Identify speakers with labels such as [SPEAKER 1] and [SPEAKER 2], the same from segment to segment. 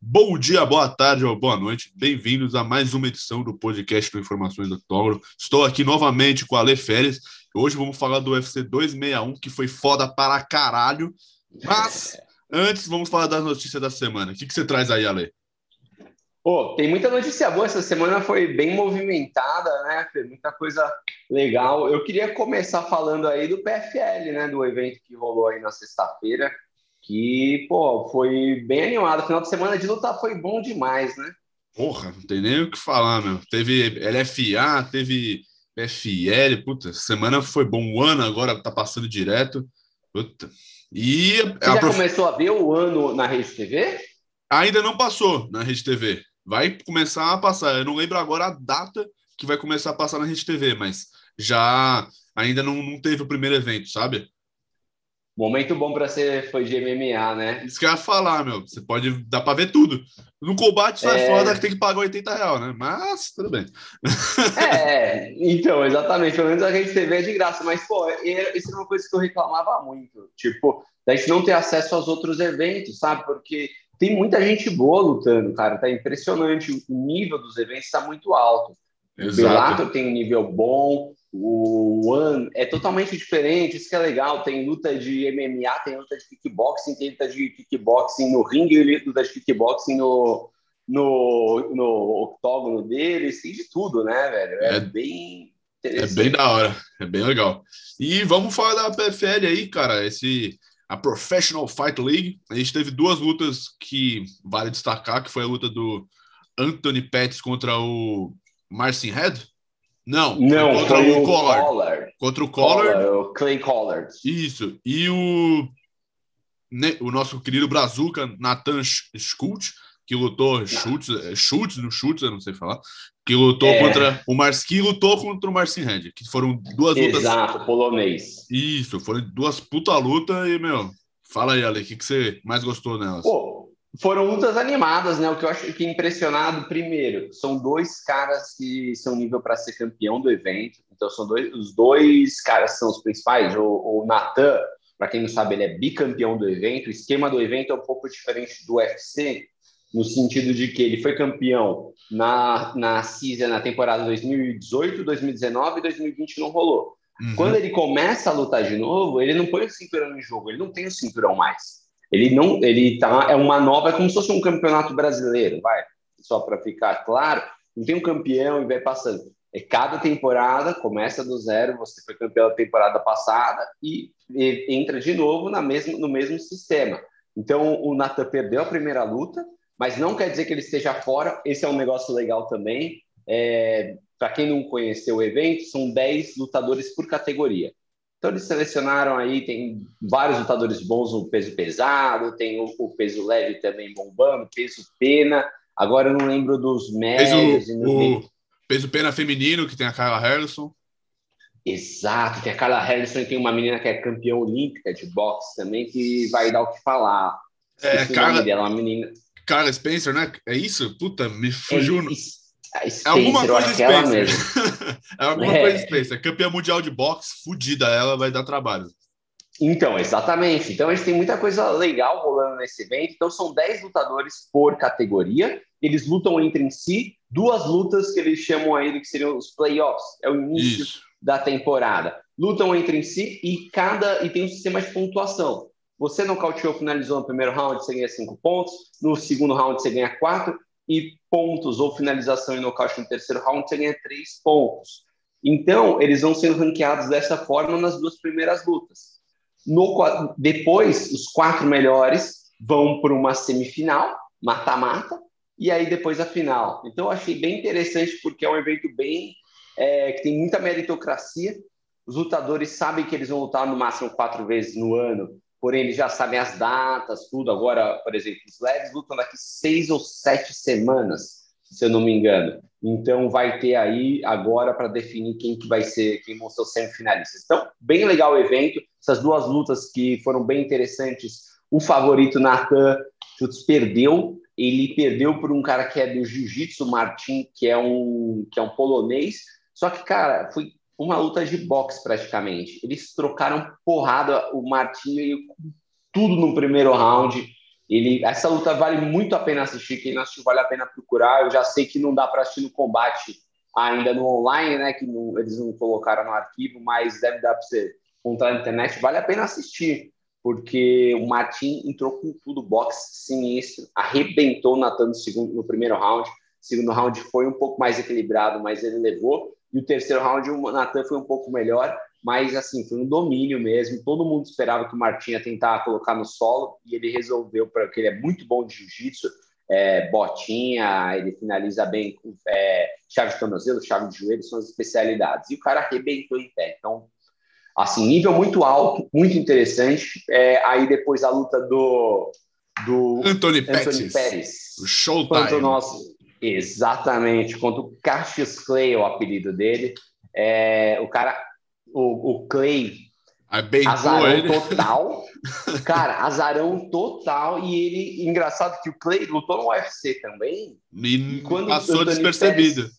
[SPEAKER 1] Bom dia, boa tarde ou boa noite. Bem-vindos a mais uma edição do podcast do Informações do Octógono. Estou aqui novamente com a Ale Férez. Hoje vamos falar do UFC 261, que foi foda para caralho. Mas antes, vamos falar das notícias da semana. O que, que você traz aí, Ale?
[SPEAKER 2] Pô, tem muita notícia boa. Essa semana foi bem movimentada, né? Tem muita coisa legal. Eu queria começar falando aí do PFL, né? Do evento que rolou aí na sexta-feira, que, pô, foi bem animado. Final de semana de luta foi bom demais, né?
[SPEAKER 1] Porra, não tem nem o que falar, meu. Teve LFA, teve PFL, puta, semana foi bom. O ano agora tá passando direto. Puta. E.
[SPEAKER 2] Você já prof... começou a ver o ano na Rede TV?
[SPEAKER 1] Ainda não passou na Rede TV. Vai começar a passar. Eu não lembro agora a data que vai começar a passar na Rede TV, mas já ainda não, não teve o primeiro evento, sabe?
[SPEAKER 2] Momento bom para ser foi de MMA, né?
[SPEAKER 1] Isso que eu ia falar, meu. Você pode dar para ver tudo. No combate sai é... foda que tem que pagar 80 reais, né? Mas tudo bem.
[SPEAKER 2] É, então, exatamente. Pelo menos a Rede TV é de graça, mas, pô, isso é uma coisa que eu reclamava muito. Tipo, da gente não ter acesso aos outros eventos, sabe? Porque tem muita gente boa lutando, cara. Tá impressionante. O nível dos eventos está muito alto. Exato. O Bellator tem um nível bom. O One é totalmente diferente. Isso que é legal. Tem luta de MMA, tem luta de kickboxing, tem luta de kickboxing no ringue, luta de kickboxing no, no, no octógono deles. Tem de tudo, né, velho? É, é bem
[SPEAKER 1] É bem da hora. É bem legal. E vamos falar da PFL aí, cara. Esse a Professional Fight League. A gente teve duas lutas que vale destacar, que foi a luta do Anthony Pettis contra o Marcin Head. Não,
[SPEAKER 2] não
[SPEAKER 1] contra
[SPEAKER 2] o, o Collard. Collard.
[SPEAKER 1] Contra o Collard.
[SPEAKER 2] o Clay Collard.
[SPEAKER 1] Isso. E o, né, o nosso querido Brazuca, Nathan Schultz, que lutou Schultz, é, Schultz no Schultz, eu não sei falar, que lutou é. contra o Marski lutou contra o Marcin Red, que foram duas lutas.
[SPEAKER 2] Exato, polonês.
[SPEAKER 1] Isso, foram duas puta luta e, meu, fala aí, Ale, o que, que você mais gostou nelas?
[SPEAKER 2] Pô, foram lutas animadas, né? O que eu acho que é impressionado, primeiro, são dois caras que são nível para ser campeão do evento. Então, são dois, os dois caras são os principais. O, o Natan, para quem não sabe, ele é bicampeão do evento. O esquema do evento é um pouco diferente do UFC, no sentido de que ele foi campeão na, na CISA na temporada 2018, 2019 e 2020 não rolou. Uhum. Quando ele começa a lutar de novo, ele não põe o cinturão em jogo, ele não tem o cinturão mais. Ele não, ele tá, é uma nova, é como se fosse um campeonato brasileiro, vai, só para ficar claro, não tem um campeão e vai passando. É cada temporada, começa do zero, você foi campeão da temporada passada e, e entra de novo na mesmo, no mesmo sistema. Então, o Nathan perdeu a primeira luta, mas não quer dizer que ele esteja fora. Esse é um negócio legal também. É, Para quem não conheceu o evento, são 10 lutadores por categoria. Então, eles selecionaram aí, tem vários lutadores bons no peso pesado, tem o, o peso leve também bombando, peso pena. Agora eu não lembro dos médios.
[SPEAKER 1] Peso, o peso pena feminino, que tem a Carla Harrison.
[SPEAKER 2] Exato, tem a Carla Harrison e tem uma menina que é campeã olímpica de boxe também, que vai dar o que falar.
[SPEAKER 1] É, Carla, dela, uma menina. Carla Spencer, né? É isso? Puta, me fugiu. É,
[SPEAKER 2] é Spencer, é alguma coisa Spencer.
[SPEAKER 1] é alguma é. coisa Spencer. Campeã mundial de boxe, fudida ela, vai dar trabalho.
[SPEAKER 2] Então, exatamente. Então, a gente tem muita coisa legal rolando nesse evento. Então, são 10 lutadores por categoria. Eles lutam entre si. Duas lutas que eles chamam aí que seriam os playoffs. É o início Isso. da temporada. Lutam entre si e cada e tem um sistema de pontuação. Você nocauteou, finalizou no primeiro round, você ganha cinco pontos. No segundo round, você ganha quatro. E pontos ou finalização e nocaute no terceiro round, você ganha três pontos. Então, eles vão sendo ranqueados dessa forma nas duas primeiras lutas. No, depois, os quatro melhores vão para uma semifinal, mata-mata, e aí depois a final. Então, eu achei bem interessante, porque é um evento bem é, que tem muita meritocracia. Os lutadores sabem que eles vão lutar no máximo quatro vezes no ano, porém eles já sabem as datas, tudo. Agora, por exemplo, os leves lutam daqui seis ou sete semanas, se eu não me engano. Então vai ter aí agora para definir quem que vai ser, quem vão ser os semifinalistas. Então, bem legal o evento. Essas duas lutas que foram bem interessantes. O favorito Nathan Schutz perdeu. Ele perdeu por um cara que é do Jiu-Jitsu, Martin, que é um que é um polonês. Só que, cara, foi uma luta de boxe praticamente. Eles trocaram porrada, o Martinho tudo no primeiro round. Ele, essa luta vale muito a pena assistir. Quem não assistiu, vale a pena procurar. Eu já sei que não dá para assistir no combate ainda no online, né? Que não, eles não colocaram no arquivo, mas deve dar para você encontrar na internet. Vale a pena assistir, porque o Martin entrou com tudo, boxe sinistro, arrebentou o Natan no, segundo, no primeiro round. O segundo round foi um pouco mais equilibrado, mas ele levou. E o terceiro round, o Natan foi um pouco melhor, mas assim, foi um domínio mesmo. Todo mundo esperava que o Martin ia tentar colocar no solo e ele resolveu, porque ele é muito bom de jiu-jitsu, é, botinha, ele finaliza bem com é, chave de tornozelo, chave de joelho, são as especialidades. E o cara arrebentou em pé. Então, assim, nível muito alto, muito interessante. É, aí depois a luta do, do
[SPEAKER 1] Anthony, Anthony Pérez. O Showtime.
[SPEAKER 2] Nosso, exatamente, contra o Cassius Clay, é o apelido dele. É, o cara, o, o Clay, azarão ele. total. Cara, azarão total. E ele, engraçado que o Clay lutou no UFC também.
[SPEAKER 1] E, e quando passou despercebido. Pérez,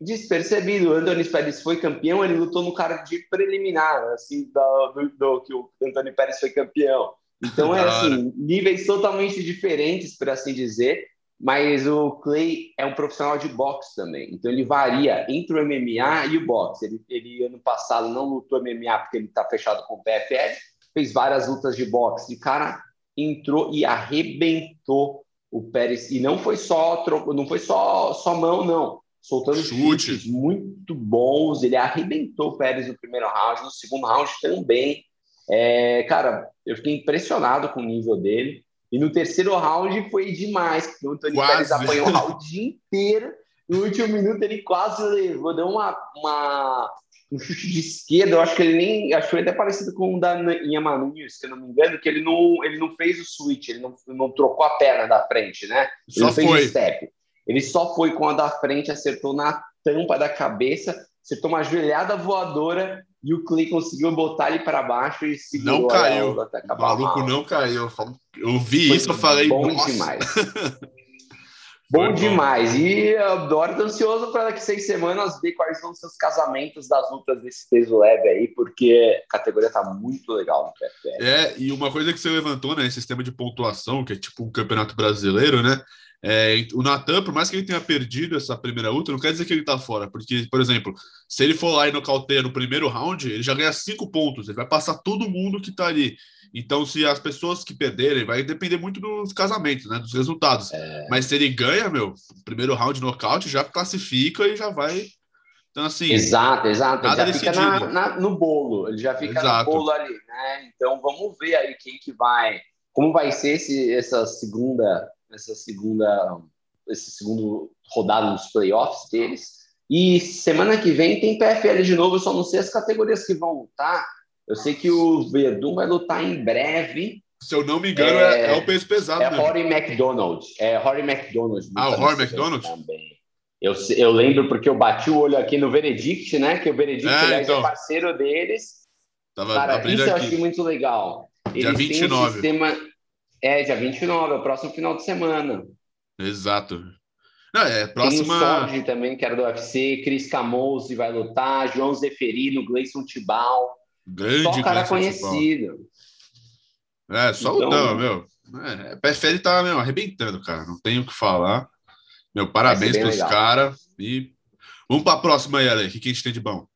[SPEAKER 2] despercebido. O Anthony Pérez foi campeão, ele lutou no cara de preliminar, assim, do, do, do que o Anthony Pérez foi campeão. Então é assim, níveis totalmente diferentes, por assim dizer. Mas o Clay é um profissional de boxe também. Então ele varia entre o MMA e o boxe. Ele, ele ano passado não lutou MMA porque ele está fechado com o PFL, fez várias lutas de boxe. E o cara entrou e arrebentou o Pérez. E não foi só não foi só, só mão, não soltando Chute. chutes muito bons. Ele arrebentou o Pérez no primeiro round, no segundo round também. É, cara, eu fiquei impressionado com o nível dele. E no terceiro round foi demais, porque o quase. Pérez apanhou o round inteiro. No último minuto ele quase levou, deu uma, uma, um chute de esquerda. Eu acho que ele nem. Achou até parecido com o da Yamanunes, se eu não me engano, que ele não, ele não fez o switch, ele não, não trocou a perna da frente, né? Ele
[SPEAKER 1] Só
[SPEAKER 2] fez
[SPEAKER 1] foi.
[SPEAKER 2] o step. Ele só foi com a da frente, acertou na tampa da cabeça, acertou uma joelhada voadora e o Clay conseguiu botar ele para baixo e segurou
[SPEAKER 1] não caiu. Até o maluco não caiu. Eu vi foi isso, eu falei,
[SPEAKER 2] bom
[SPEAKER 1] nossa.
[SPEAKER 2] demais. bom, bom demais. E eu tô ansioso para daqui seis semanas ver quais são os seus casamentos das lutas desse peso leve aí, porque a categoria tá muito legal no PFL.
[SPEAKER 1] É, e uma coisa que você levantou, né, sistema de pontuação, que é tipo um campeonato brasileiro, né? É, o Natan, por mais que ele tenha perdido essa primeira luta, não quer dizer que ele tá fora, porque, por exemplo, se ele for lá e nocauteia no primeiro round, ele já ganha cinco pontos, ele vai passar todo mundo que tá ali. Então, se as pessoas que perderem, vai depender muito dos casamentos, né, dos resultados. É... Mas se ele ganha, meu, primeiro round nocaute, já classifica e já vai. Então, assim.
[SPEAKER 2] Exato, exato. Ele já fica na, na, no bolo, ele já fica exato. no bolo ali, né? Então, vamos ver aí quem que vai. Como vai ser esse, essa segunda nessa segunda, esse segundo rodada dos playoffs deles. E semana que vem tem PFL de novo, eu só não sei as categorias que vão lutar. Eu sei que o Verdun vai lutar em breve.
[SPEAKER 1] Se eu não me engano, é, é, é o peso pesado.
[SPEAKER 2] É Rory McDonald. É Rory McDonald.
[SPEAKER 1] Ah, o Rory McDonald? Também.
[SPEAKER 2] Eu, eu lembro porque eu bati o olho aqui no Veredict, né? Que o Veredict é, aliás, é então. é parceiro deles. Tava Cara, isso aqui. eu achei muito legal.
[SPEAKER 1] Eles Dia 29.
[SPEAKER 2] Um sistema, é, dia 29, é o próximo final de semana.
[SPEAKER 1] Exato. Não, é, próxima...
[SPEAKER 2] Tem o Sorge também, que era do UFC, Cris Camose vai lutar, João Zeferino, Gleison Tibal.
[SPEAKER 1] Grande
[SPEAKER 2] Só cara Gleison conhecido.
[SPEAKER 1] Tibal. É, só então, o meu. É, tá meu, arrebentando, cara. Não tenho o que falar. Meu, parabéns pros caras. E vamos para a próxima aí, Ale. O que, que a gente tem de bom?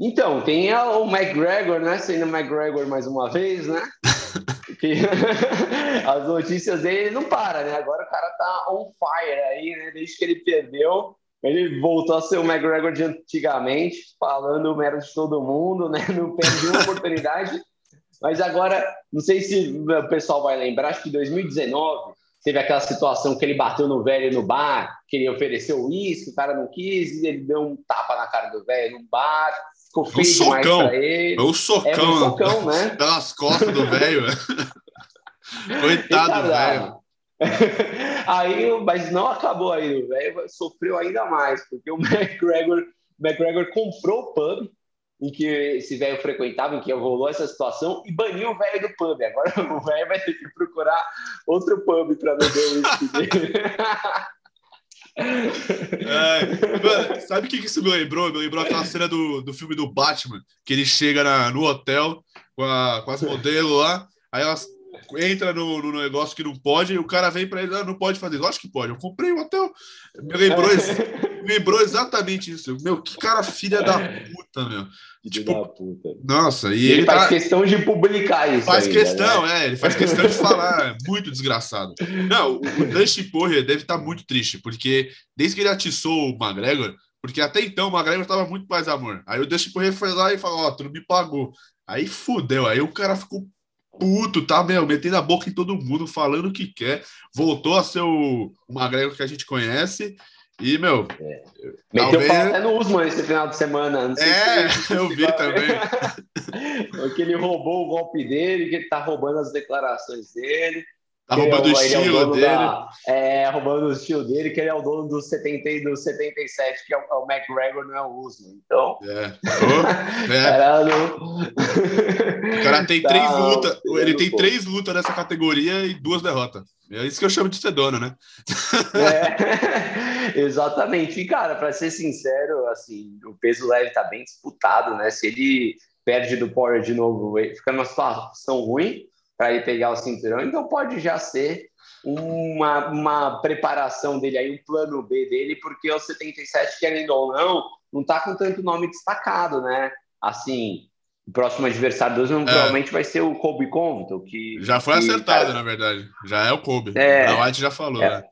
[SPEAKER 2] Então, tem o McGregor, né? Sendo McGregor mais uma vez, né? as notícias dele não para, né? Agora o cara tá on fire aí, né? Desde que ele perdeu, ele voltou a ser o McGregor de antigamente, falando merda de todo mundo, né? Não perde uma oportunidade. Mas agora, não sei se o pessoal vai lembrar, acho que em 2019 teve aquela situação que ele bateu no velho no bar, que ele ofereceu uísque, o cara não quis, ele deu um tapa na cara do velho no bar, ficou feio um socão. pra ele.
[SPEAKER 1] É um socão, é um socão né? Pelas costas do velho. Coitado do velho.
[SPEAKER 2] aí, mas não acabou aí, o velho sofreu ainda mais, porque o McGregor, McGregor comprou o pub em que esse velho frequentava, em que rolou essa situação, e baniu o velho do pub. Agora o velho vai ter que procurar outro pub para beber o whisky dele.
[SPEAKER 1] É, mano, sabe o que, isso me lembrou? Me lembrou aquela cena do, do filme do Batman, que ele chega na, no hotel com, a, com as modelos lá, aí elas entra no, no, negócio que não pode, e o cara vem para ele, ah, não pode fazer. Lógico que pode. Eu comprei um hotel. Me lembrou, me lembrou exatamente isso. Meu, que cara filha da puta, meu.
[SPEAKER 2] E, tipo, puta.
[SPEAKER 1] Nossa, e
[SPEAKER 2] ele, ele faz tá... questão de publicar isso.
[SPEAKER 1] Faz ainda, questão, né? é, ele faz questão de falar. É muito desgraçado. Não, o, o Dustin Poirier deve estar tá muito triste, porque desde que ele atiçou o McGregor, porque até então o McGregor estava muito mais amor. Aí o Dustin Poirier foi lá e falou: Ó, oh, tu não me pagou. Aí fudeu. Aí o cara ficou puto, tá, meu? Metendo a boca em todo mundo, falando o que quer. Voltou a ser o, o McGregor que a gente conhece. E, meu. É.
[SPEAKER 2] Meteu talvez... até no Usman esse final de semana.
[SPEAKER 1] é, eu vi também.
[SPEAKER 2] Porque ele roubou o golpe dele, que ele tá roubando as declarações dele.
[SPEAKER 1] Tá roubando é o, o estilo é o dele. Da,
[SPEAKER 2] é, roubando o estilo dele, que ele é o dono do 70 e do 77, que é o, é o McGregor, não é o Usman. Então. É. Oh,
[SPEAKER 1] é. o cara tem tá, três lutas. Ele tem três lutas nessa categoria e duas derrotas. É isso que eu chamo de ser dono, né?
[SPEAKER 2] É, exatamente. E, cara, para ser sincero, assim, o peso leve tá bem disputado, né? Se ele perde do Power de novo, fica numa situação ruim para ele pegar o cinturão, então pode já ser uma, uma preparação dele aí, um plano B dele, porque o 77, querendo ou não, não tá com tanto nome destacado, né? Assim, o próximo adversário do Usman é. provavelmente vai ser o Kobe Covington, que...
[SPEAKER 1] Já foi
[SPEAKER 2] que,
[SPEAKER 1] acertado, cara, na verdade. Já é o Kobe. É, o White já falou,
[SPEAKER 2] é,
[SPEAKER 1] né?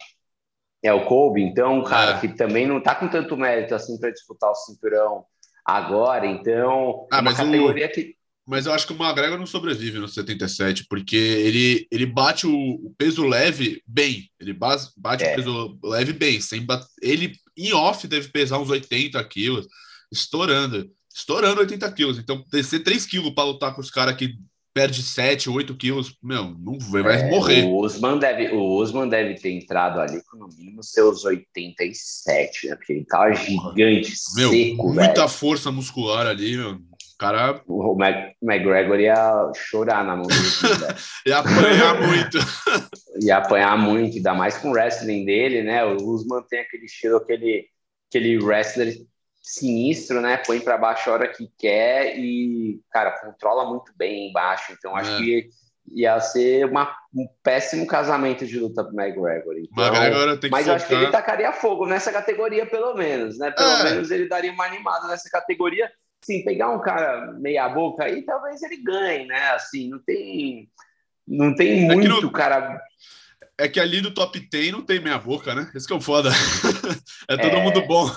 [SPEAKER 2] É o Kobe, então, cara, é. que também não tá com tanto mérito assim para disputar o cinturão agora, então...
[SPEAKER 1] Ah, é uma categoria o... que mas eu acho que o McGregor não sobrevive no 77, porque ele, ele bate o, o peso leve bem. Ele bate, bate é. o peso leve bem. Sem. Ele, em off, deve pesar uns 80 quilos, estourando. Estourando 80 quilos. Então, descer 3 quilos para lutar com os caras que perde 7, 8 quilos, meu, não vai, é, morrer.
[SPEAKER 2] O Usman, deve, o Usman deve ter entrado ali com no mínimo seus 87, né? Porque ele tava gigante, meu, seco,
[SPEAKER 1] Muita
[SPEAKER 2] velho.
[SPEAKER 1] força muscular ali, meu cara.
[SPEAKER 2] O McGregor ia chorar na mão dele.
[SPEAKER 1] ia apanhar muito.
[SPEAKER 2] ia apanhar muito, ainda mais com o wrestling dele, né? O Usman tem aquele estilo, aquele, aquele wrestler sinistro, né? Põe para baixo a hora que quer e, cara, controla muito bem embaixo. Então, acho é. que ia ser uma, um péssimo casamento de luta pro McGregor. Então,
[SPEAKER 1] McGregor tem que
[SPEAKER 2] mas eu acho que ele tacaria fogo nessa categoria, pelo menos, né? Pelo é. menos ele daria uma animada nessa categoria sim, pegar um cara meia boca aí, talvez ele ganhe, né? Assim, não tem, não tem é muito no, cara.
[SPEAKER 1] É que ali do top 10 não tem meia boca, né? Esse que é o foda. é todo é... mundo bom.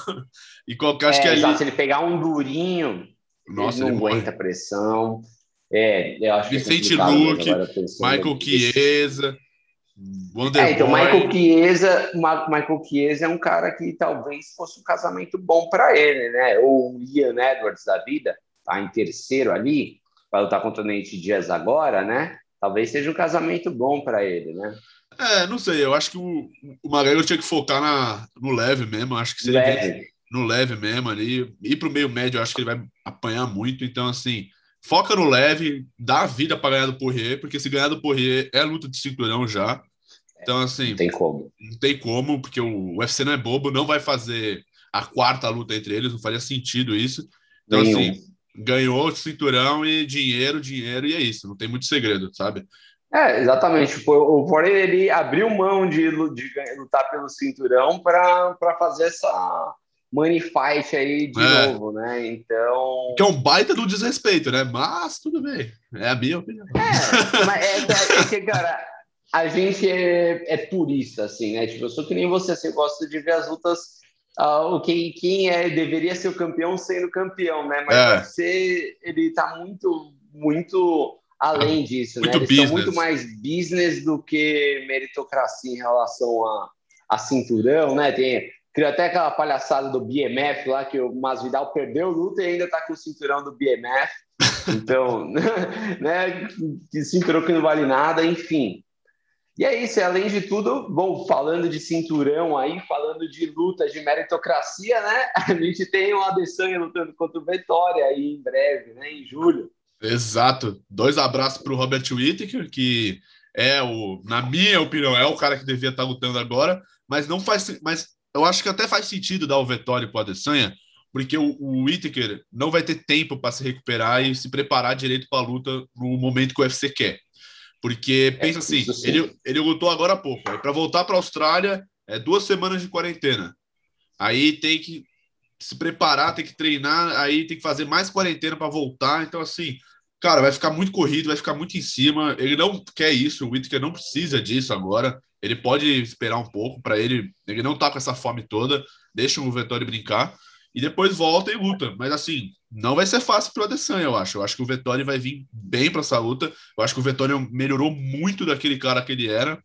[SPEAKER 1] E qualquer, acho
[SPEAKER 2] é,
[SPEAKER 1] que ali...
[SPEAKER 2] Exato, se ele pegar um durinho, Nossa, ele não ele aguenta pressão. É, eu acho
[SPEAKER 1] Vicente que é Luque, Michael Chiesa.
[SPEAKER 2] É, então, Michael Chiesa, Michael Chiesa é um cara que talvez fosse um casamento bom para ele, né? Ou o Ian Edwards da vida, tá em terceiro ali, para lutar contra o Nate Diaz agora, né? Talvez seja um casamento bom para ele, né?
[SPEAKER 1] É, não sei, eu acho que o, o Magrelo tinha que focar na, no leve mesmo, acho que se ele leve. no leve mesmo ali, ir para o meio médio, acho que ele vai apanhar muito, então assim, foca no leve, dá a vida para ganhar do Poirier, porque se ganhar do Poirier é luta de cinturão já, então, assim.
[SPEAKER 2] Não tem como.
[SPEAKER 1] Não tem como, porque o UFC não é bobo, não vai fazer a quarta luta entre eles, não faria sentido isso. Então, Nenhum. assim, ganhou cinturão e dinheiro, dinheiro, e é isso, não tem muito segredo, sabe?
[SPEAKER 2] É, exatamente. O Poirier ele abriu mão de, de lutar pelo cinturão para fazer essa money fight aí de é. novo, né? Então.
[SPEAKER 1] Que é um baita do desrespeito, né? Mas tudo bem. É a minha opinião.
[SPEAKER 2] É, mas é, é, é que, cara, a gente é, é purista, assim, né? Tipo, eu sou que nem você, assim, eu gosto de ver as lutas. Uh, quem, quem é, deveria ser o campeão sendo campeão, né? Mas é. você, ele tá muito, muito além disso, muito né? Eles business. são muito mais business do que meritocracia em relação a, a cinturão, né? Tem, criou até aquela palhaçada do BMF lá, que o Masvidal perdeu luta e ainda tá com o cinturão do BMF. Então, né? Que cinturão que não vale nada, enfim. E é isso, além de tudo, bom, falando de cinturão aí, falando de luta de meritocracia, né? A gente tem o Adesanya lutando contra o Vitória aí em breve, né? Em julho.
[SPEAKER 1] Exato. Dois abraços para o Robert Whittaker, que é o, na minha opinião, é o cara que devia estar lutando agora, mas não faz, mas eu acho que até faz sentido dar o Vitória para o Adesanya, porque o, o Whittaker não vai ter tempo para se recuperar e se preparar direito para a luta no momento que o UFC quer. Porque pensa é, assim, ele, ele lutou agora há pouco. Para voltar para a Austrália, é duas semanas de quarentena. Aí tem que se preparar, tem que treinar, aí tem que fazer mais quarentena para voltar. Então, assim, cara, vai ficar muito corrido, vai ficar muito em cima. Ele não quer isso, o Whittaker não precisa disso agora. Ele pode esperar um pouco para ele. Ele não tá com essa fome toda. Deixa o Vettori brincar e depois volta e luta. Mas assim, não vai ser fácil para o Adesanya, eu acho. Eu acho que o Vettori vai vir bem para essa luta. Eu acho que o Vettori melhorou muito daquele cara que ele era.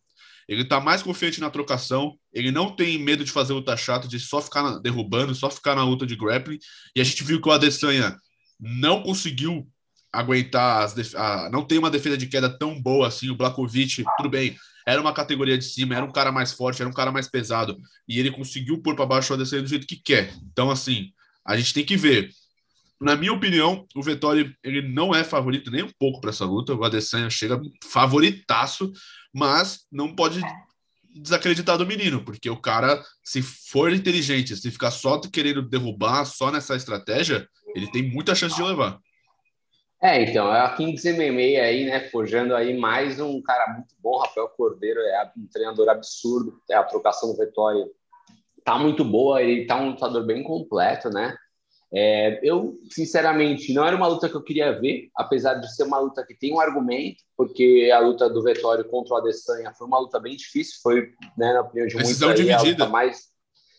[SPEAKER 1] Ele está mais confiante na trocação. Ele não tem medo de fazer luta chata, de só ficar derrubando, só ficar na luta de grappling. E a gente viu que o Adesanya não conseguiu aguentar, as a, não tem uma defesa de queda tão boa assim. O Blakovic, tudo bem, era uma categoria de cima, era um cara mais forte, era um cara mais pesado. E ele conseguiu pôr para baixo o Adesanya do jeito que quer. Então, assim, a gente tem que ver. Na minha opinião, o Vettori ele não é favorito nem um pouco para essa luta. O Adesanya chega favoritaço, mas não pode desacreditar do menino, porque o cara, se for inteligente, se ficar só querendo derrubar, só nessa estratégia, ele tem muita chance de levar.
[SPEAKER 2] É, então, é a Kings MMA aí, né, forjando aí mais um cara muito bom, Rafael Cordeiro, é um treinador absurdo, é a trocação do Vitória tá muito boa, ele tá um lutador bem completo, né, é, eu, sinceramente, não era uma luta que eu queria ver, apesar de ser uma luta que tem um argumento, porque a luta do Vettori contra o Adesanya foi uma luta bem difícil, foi, né, na opinião de muitos, aí, a luta mais...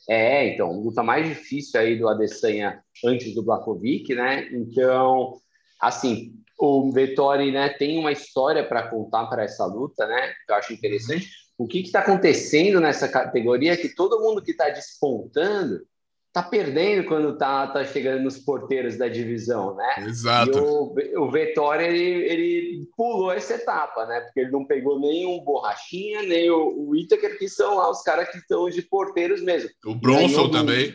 [SPEAKER 2] É, então, luta mais difícil aí do Adesanya antes do Blakovic, né, então assim, o Vettori né, tem uma história para contar para essa luta, né? Que eu acho interessante. O que está acontecendo nessa categoria é que todo mundo que está despontando está perdendo quando está tá chegando nos porteiros da divisão, né?
[SPEAKER 1] Exato.
[SPEAKER 2] E o, o Vettori, ele, ele pulou essa etapa, né? Porque ele não pegou nem o Borrachinha, nem o, o Itaker, que são lá os caras que estão de porteiros mesmo.
[SPEAKER 1] O Bronson também.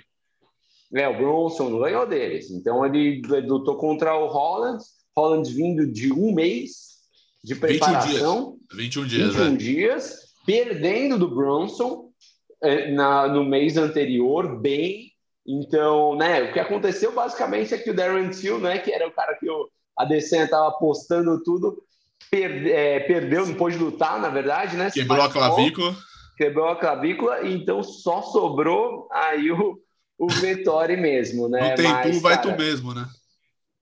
[SPEAKER 2] É, o Bronson ganhou deles. Então ele lutou contra o Holland, Holland vindo de um mês de preparação.
[SPEAKER 1] 21 dias.
[SPEAKER 2] 21 dias, 21 dias perdendo do Bronson é, na, no mês anterior, bem. Então, né, o que aconteceu basicamente é que o Darren Till, né, que era o cara que o Adesanya estava apostando tudo, perde, é, perdeu, não pôde lutar, na verdade, né?
[SPEAKER 1] Quebrou a clavícula.
[SPEAKER 2] Quebrou a clavícula, então só sobrou aí o, o Vettori mesmo, né?
[SPEAKER 1] Não tem Mas, tu, vai cara, tu mesmo, né?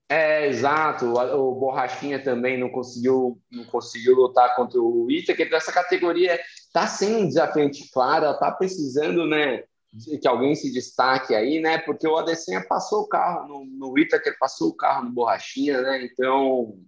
[SPEAKER 2] É, exato. O, Borrachinha também não conseguiu, não conseguiu lutar contra o Itaker. Essa categoria está sem um desafiante claro, está precisando, né? Que alguém se destaque aí, né? Porque o Adesanya passou o carro no, no Itaker, passou o carro no Borrachinha, né? Então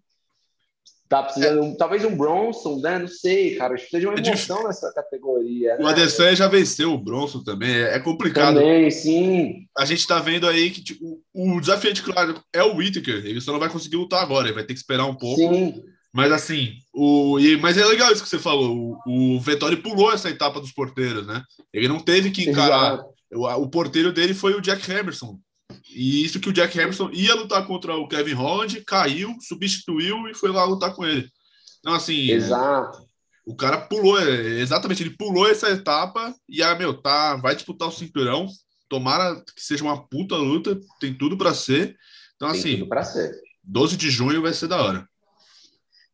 [SPEAKER 2] Tá precisando, é. talvez um Bronson, né? Não sei, cara. Acho que precisa de uma é emoção é nessa categoria.
[SPEAKER 1] O né? Adesanya já venceu o Bronson também. É complicado.
[SPEAKER 2] Também, sim.
[SPEAKER 1] A gente tá vendo aí que tipo, o desafiante, claro, é o Whittaker. Ele só não vai conseguir lutar agora. Ele vai ter que esperar um pouco.
[SPEAKER 2] Sim.
[SPEAKER 1] Mas assim, o, e, mas é legal isso que você falou. O, o Vettori pulou essa etapa dos porteiros, né? Ele não teve que encarar. O, o porteiro dele foi o Jack Emerson, e isso que o Jack Hamilton ia lutar contra o Kevin Holland, caiu, substituiu e foi lá lutar com ele. Então, assim.
[SPEAKER 2] Exato.
[SPEAKER 1] O cara pulou, é, exatamente, ele pulou essa etapa e, ah, meu, tá, vai disputar o cinturão. Tomara que seja uma puta luta, tem tudo para ser. Então, tem assim. Tudo
[SPEAKER 2] pra ser.
[SPEAKER 1] 12 de junho vai ser da hora.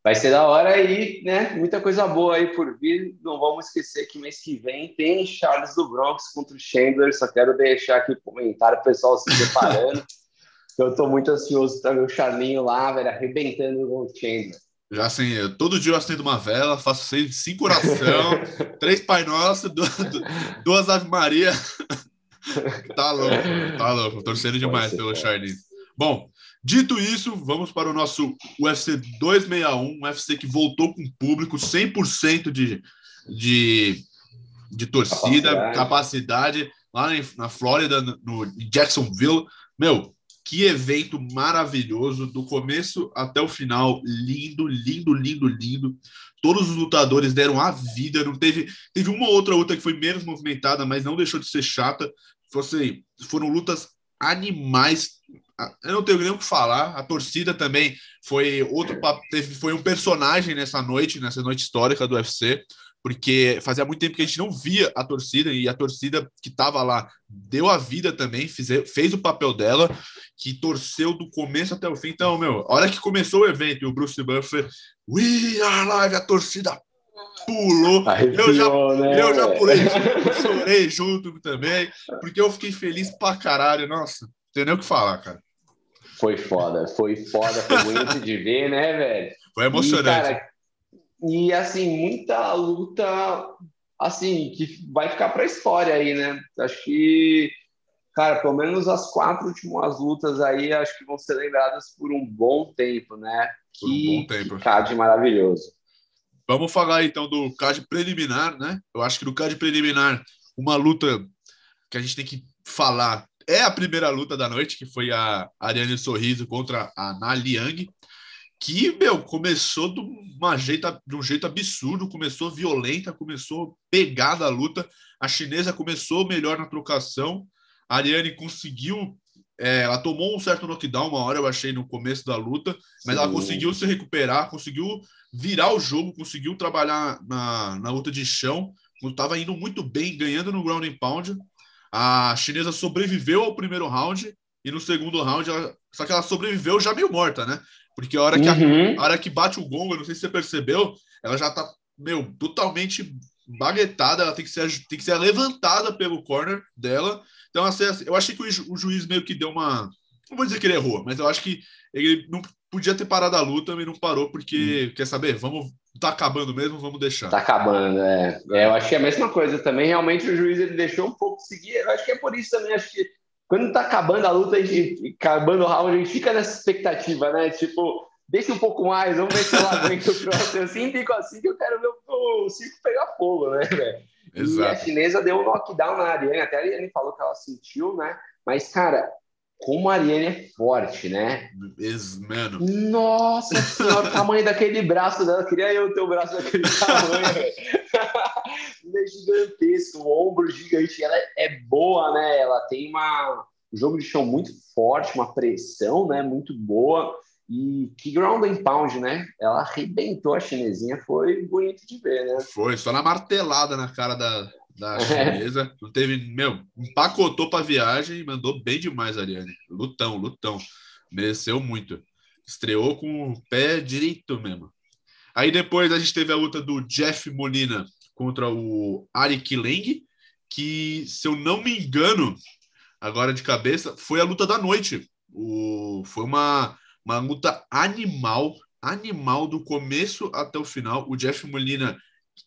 [SPEAKER 2] Vai ser da hora e, né, muita coisa boa aí por vir. Não vamos esquecer que mês que vem tem Charles do Bronx contra o Chandler. Só quero deixar aqui o comentário, o pessoal se preparando. eu tô muito ansioso para ver o Charlinho lá, velho, arrebentando com o Chandler.
[SPEAKER 1] Já assim, eu, todo dia eu acendo uma vela, faço seis, cinco oração, três Pai Nosso, duas, duas Ave Maria. tá louco, tá louco. Torcendo demais pelo Charlinho. Bom, Dito isso, vamos para o nosso UFC 261, um UFC que voltou com público, 100% de, de, de torcida, capacidade, capacidade lá na Flórida, no Jacksonville. Meu, que evento maravilhoso, do começo até o final, lindo, lindo, lindo, lindo. Todos os lutadores deram a vida, não teve, teve uma outra luta que foi menos movimentada, mas não deixou de ser chata. Fosse, foram lutas animais eu não tenho nem o que falar. A torcida também foi outro teve, foi um personagem nessa noite, nessa noite histórica do UFC, porque fazia muito tempo que a gente não via a torcida e a torcida que estava lá deu a vida também, fez, fez o papel dela, que torceu do começo até o fim. Então, meu, a hora que começou o evento e o Bruce Buffer, We Are Live, a torcida pulou.
[SPEAKER 2] Arrepiou,
[SPEAKER 1] eu já,
[SPEAKER 2] né?
[SPEAKER 1] eu já pulei, chorei junto também, porque eu fiquei feliz pra caralho. Nossa, não tem nem o que falar, cara.
[SPEAKER 2] Foi foda, foi foda, foi bonito de ver, né, velho?
[SPEAKER 1] Foi emocionante.
[SPEAKER 2] E, cara, e assim, muita luta assim, que vai ficar para a história aí, né? Acho que, cara, pelo menos as quatro últimas lutas aí, acho que vão ser lembradas por um bom tempo, né?
[SPEAKER 1] Por um
[SPEAKER 2] que,
[SPEAKER 1] bom tempo.
[SPEAKER 2] que card maravilhoso.
[SPEAKER 1] Vamos falar então do card preliminar, né? Eu acho que no card preliminar, uma luta que a gente tem que falar é a primeira luta da noite, que foi a Ariane Sorriso contra a Na Liang, que, meu, começou de, uma jeito, de um jeito absurdo, começou violenta, começou pegada a luta. A chinesa começou melhor na trocação. A Ariane conseguiu. É, ela tomou um certo knockdown uma hora, eu achei, no começo da luta, mas
[SPEAKER 2] Sim.
[SPEAKER 1] ela conseguiu se recuperar, conseguiu virar o jogo, conseguiu trabalhar na, na luta de chão. Estava indo muito bem, ganhando no ground and pound. A chinesa sobreviveu ao primeiro round e no segundo round, ela, só que ela sobreviveu já meio morta, né? Porque a hora que,
[SPEAKER 2] Uhum.
[SPEAKER 1] a, a hora que bate o gongo, eu não sei se você percebeu, ela já tá, meu, totalmente baguetada, ela tem que ser, tem que ser levantada pelo corner dela. Então, assim, eu achei que o, ju- o juiz meio que deu uma. Não vou dizer que ele errou, mas eu acho que ele não podia ter parado a luta, mas não parou, porque, quer saber? Vamos. Tá acabando mesmo, vamos deixar.
[SPEAKER 2] Tá acabando, é. É, Eu achei a mesma coisa também. Realmente o juiz ele deixou um pouco seguir. Eu acho que é por isso também. Acho que quando tá acabando a luta, a gente, acabando o round, a gente fica nessa expectativa, né? Tipo, deixa um pouco mais, vamos ver se ela aguenta o próximo. Eu sempre fico assim que eu quero ver o, o circo pegar fogo, né, velho? E a
[SPEAKER 1] Exato.
[SPEAKER 2] chinesa deu um knockdown na Ariane, até a Ariane falou que ela sentiu, né? Mas, cara, como a Ariane é forte, né?
[SPEAKER 1] Mano,
[SPEAKER 2] Nossa senhora, o tamanho daquele braço dela. Queria eu ter o braço daquele tamanho, velho. É gigantesco, o ombro gigante. Ela é boa, né? Ela tem uma, um jogo de chão muito forte, uma pressão, né? Muito boa. E que ground and pound, né? Ela arrebentou a chinesinha, foi bonito de ver, né?
[SPEAKER 1] foi só na martelada na cara da, da
[SPEAKER 2] É.
[SPEAKER 1] chinesa. Não teve, meu, empacotou pra viagem e mandou bem demais, Ariane. Lutão, lutão. Mereceu muito. Estreou com o pé direito mesmo. Aí depois a gente teve a luta do Jeff Molina contra o Ari Kileng, que, se eu não me engano, agora de cabeça, foi a luta da noite. O, foi uma, uma luta animal, animal do começo até o final. O Jeff Molina,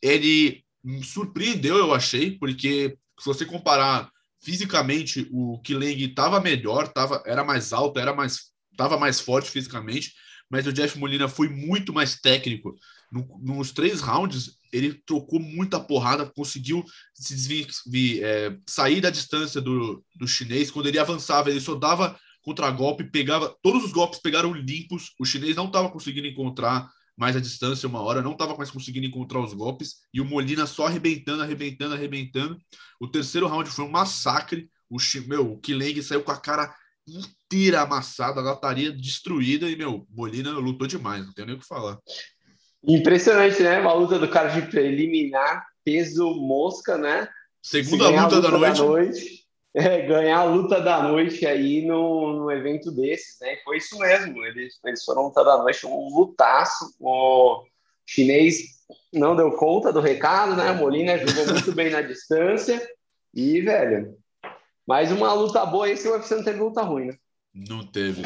[SPEAKER 1] ele surpreendeu, eu achei, porque se você comparar fisicamente, o Kileng estava melhor, tava, era mais alto, era mais, estava mais forte fisicamente, mas o Jeff Molina foi muito mais técnico. No- nos três rounds, ele trocou muita porrada, conseguiu se desvi- vi- é, sair da distância do, do chinês. Quando ele avançava, ele só dava contra-golpe, pegava. Todos os golpes pegaram limpos. O chinês não estava conseguindo encontrar mais a distância uma hora, não estava mais conseguindo encontrar os golpes. E o Molina só arrebentando, arrebentando, arrebentando. O terceiro round foi um massacre. O, meu, o Kileng saiu com a cara inteira amassada, a lataria destruída. E, meu, Molina lutou demais, não tenho nem o que falar.
[SPEAKER 2] Impressionante, né? Uma luta do cara de preliminar, peso mosca, né? Se
[SPEAKER 1] Segunda
[SPEAKER 2] ganhar a
[SPEAKER 1] luta, da noite.
[SPEAKER 2] noite, é, ganhar a luta da noite aí no, no evento desses, né? Foi isso mesmo. Eles, eles foram luta da noite, um lutaço. O chinês não deu conta do recado, né? O Molina jogou muito bem na distância. E, velho, mais uma luta boa. Esse UFC não teve luta ruim, né?
[SPEAKER 1] Não teve.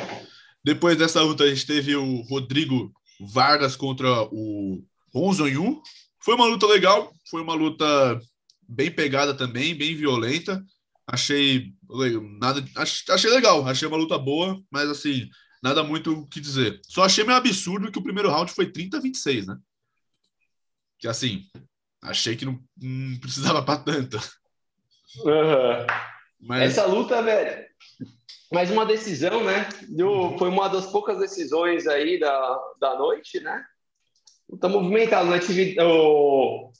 [SPEAKER 1] Depois dessa luta, a gente teve o Rodrigo Vargas contra o Ronzon Yu. Foi uma luta legal, foi uma luta bem pegada também, bem violenta. Achei nada, ach- achei legal, achei uma luta boa, mas assim, nada muito o que dizer. Só achei meio absurdo que o primeiro round foi 30 a 26, né? Que assim, achei que não, não precisava para tanto. Mas
[SPEAKER 2] Essa luta, velho, mais uma decisão, né? Deu, foi uma das poucas decisões aí da, da noite, né? Tá movimentado, né? Tive o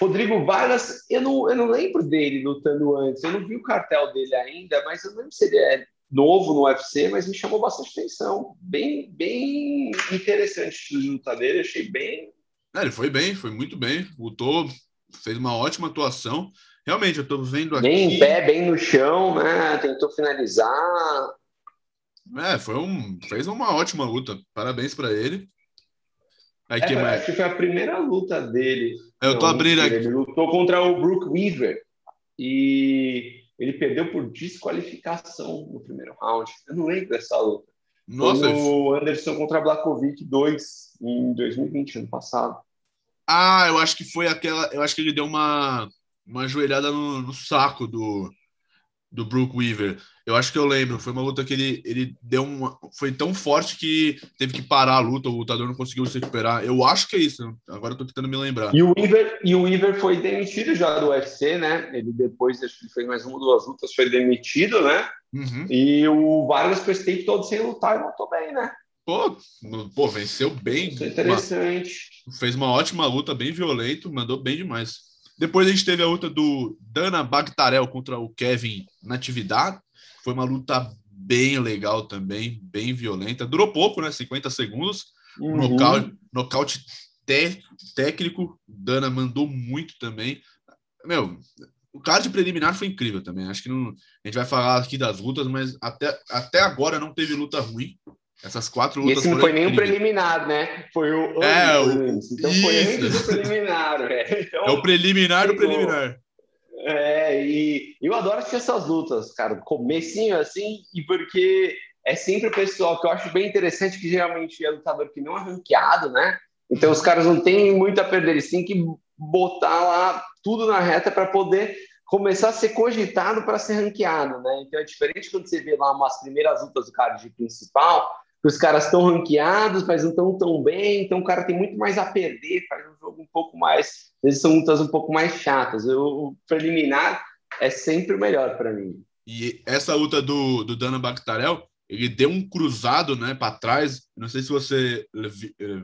[SPEAKER 2] Rodrigo Vargas, eu não, eu não lembro dele lutando antes, eu não vi o cartel dele ainda, mas eu não lembro se ele é novo no UFC, mas me chamou bastante atenção. Bem, bem interessante o luta dele, achei bem.
[SPEAKER 1] É, ele foi bem, foi muito bem. Lutou fez uma ótima atuação. Realmente, eu tô vendo aqui.
[SPEAKER 2] Bem em pé, bem no chão, né? Tentou finalizar.
[SPEAKER 1] É, foi um, fez uma ótima luta. Parabéns para ele.
[SPEAKER 2] Aí, que mais? Acho que foi a primeira luta dele.
[SPEAKER 1] Eu tô abrindo aqui.
[SPEAKER 2] Ele lutou contra o Brook Weaver e ele perdeu por desqualificação no primeiro round. Eu não lembro dessa luta. Nossa, foi o Anderson contra Blakovic 2 em 2020, ano passado.
[SPEAKER 1] Ah, eu acho que foi aquela. Eu acho que ele deu uma, uma joelhada no, no saco do, do Brook Weaver. Eu acho que eu lembro. Foi uma luta que ele, ele deu uma. Foi tão forte que teve que parar a luta, o lutador não conseguiu se recuperar. Eu acho que é isso. Agora eu tô tentando me lembrar.
[SPEAKER 2] E o Weaver, e o Weaver foi demitido já do UFC, né? Ele depois, acho que ele fez mais uma ou duas lutas, foi demitido, né? Uhum. E o Vargas esse tempo todo sem lutar e voltou bem, né?
[SPEAKER 1] Pô, pô, venceu bem.
[SPEAKER 2] Isso é interessante.
[SPEAKER 1] Uma, fez uma ótima luta, bem violento, mandou bem demais. Depois a gente teve a luta do Dana Bagtarel contra o Kevin Natividade. Foi uma luta bem legal também, bem violenta. Durou pouco, né? 50 segundos. Uhum. Nocaute, nocaute técnico. Dana mandou muito também. Meu, o card preliminar foi incrível também. Acho que não, a gente vai falar aqui das lutas, mas até, até agora não teve luta ruim. Essas quatro lutas.
[SPEAKER 2] E esse não foi nem o preliminar, né? Foi o.
[SPEAKER 1] É,
[SPEAKER 2] o... Então isso. foi antes do preliminar. É. Então,
[SPEAKER 1] é o preliminar do preliminar.
[SPEAKER 2] É, e eu adoro assistir essas lutas, cara. Comecinho assim, e porque é sempre o pessoal que eu acho bem interessante, que geralmente é lutador que não é ranqueado, né? Então os caras não têm muito a perder, eles têm que botar lá tudo na reta para poder começar a ser cogitado para ser ranqueado, né? Então é diferente quando você vê lá umas primeiras lutas do card principal, que os caras estão ranqueados, mas não estão tão bem, então o cara tem muito mais a perder, faz um jogo um pouco mais. Eles são lutas um pouco mais chatas. O preliminar é sempre o melhor para mim.
[SPEAKER 1] E essa luta do, do Dana Bactarel, ele deu um cruzado né, para trás. Não sei se você eh,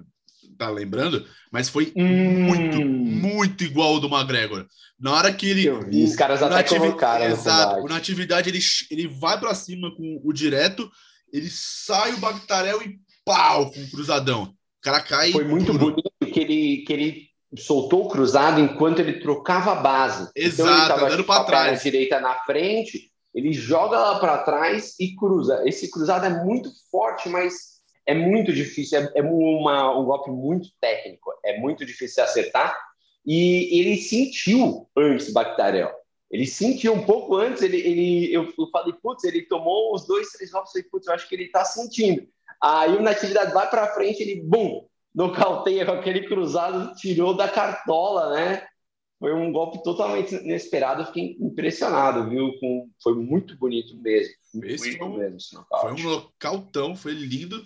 [SPEAKER 1] tá lembrando, mas foi hum. muito, muito igual ao do McGregor. Na hora que ele.
[SPEAKER 2] Vi, os caras até nativi... colocaram.
[SPEAKER 1] Exato. O Natividade ele, ele vai para cima com o direto ele sai o Bactarel e pau com o cruzadão. O cara cai.
[SPEAKER 2] Foi muito duro. bonito que ele, que ele soltou o cruzado enquanto ele trocava a base.
[SPEAKER 1] Exato, então ele tava andando para trás.
[SPEAKER 2] direita na frente, ele joga lá para trás e cruza. Esse cruzado é muito forte, mas é muito difícil. É, é uma, um golpe muito técnico. É muito difícil acertar. E ele sentiu antes o Bactarel. Ele sentiu um pouco antes, ele, ele, eu, eu falei, putz, ele tomou os dois, três golpes, eu falei, putz, eu acho que ele tá sentindo. Aí o Natividade vai para frente, ele, bum, nocauteia com aquele cruzado, tirou da cartola, né? Foi um golpe totalmente inesperado, eu fiquei impressionado, viu? Com, foi muito bonito mesmo.
[SPEAKER 1] Esse foi, um, mesmo, foi um nocautão, foi lindo.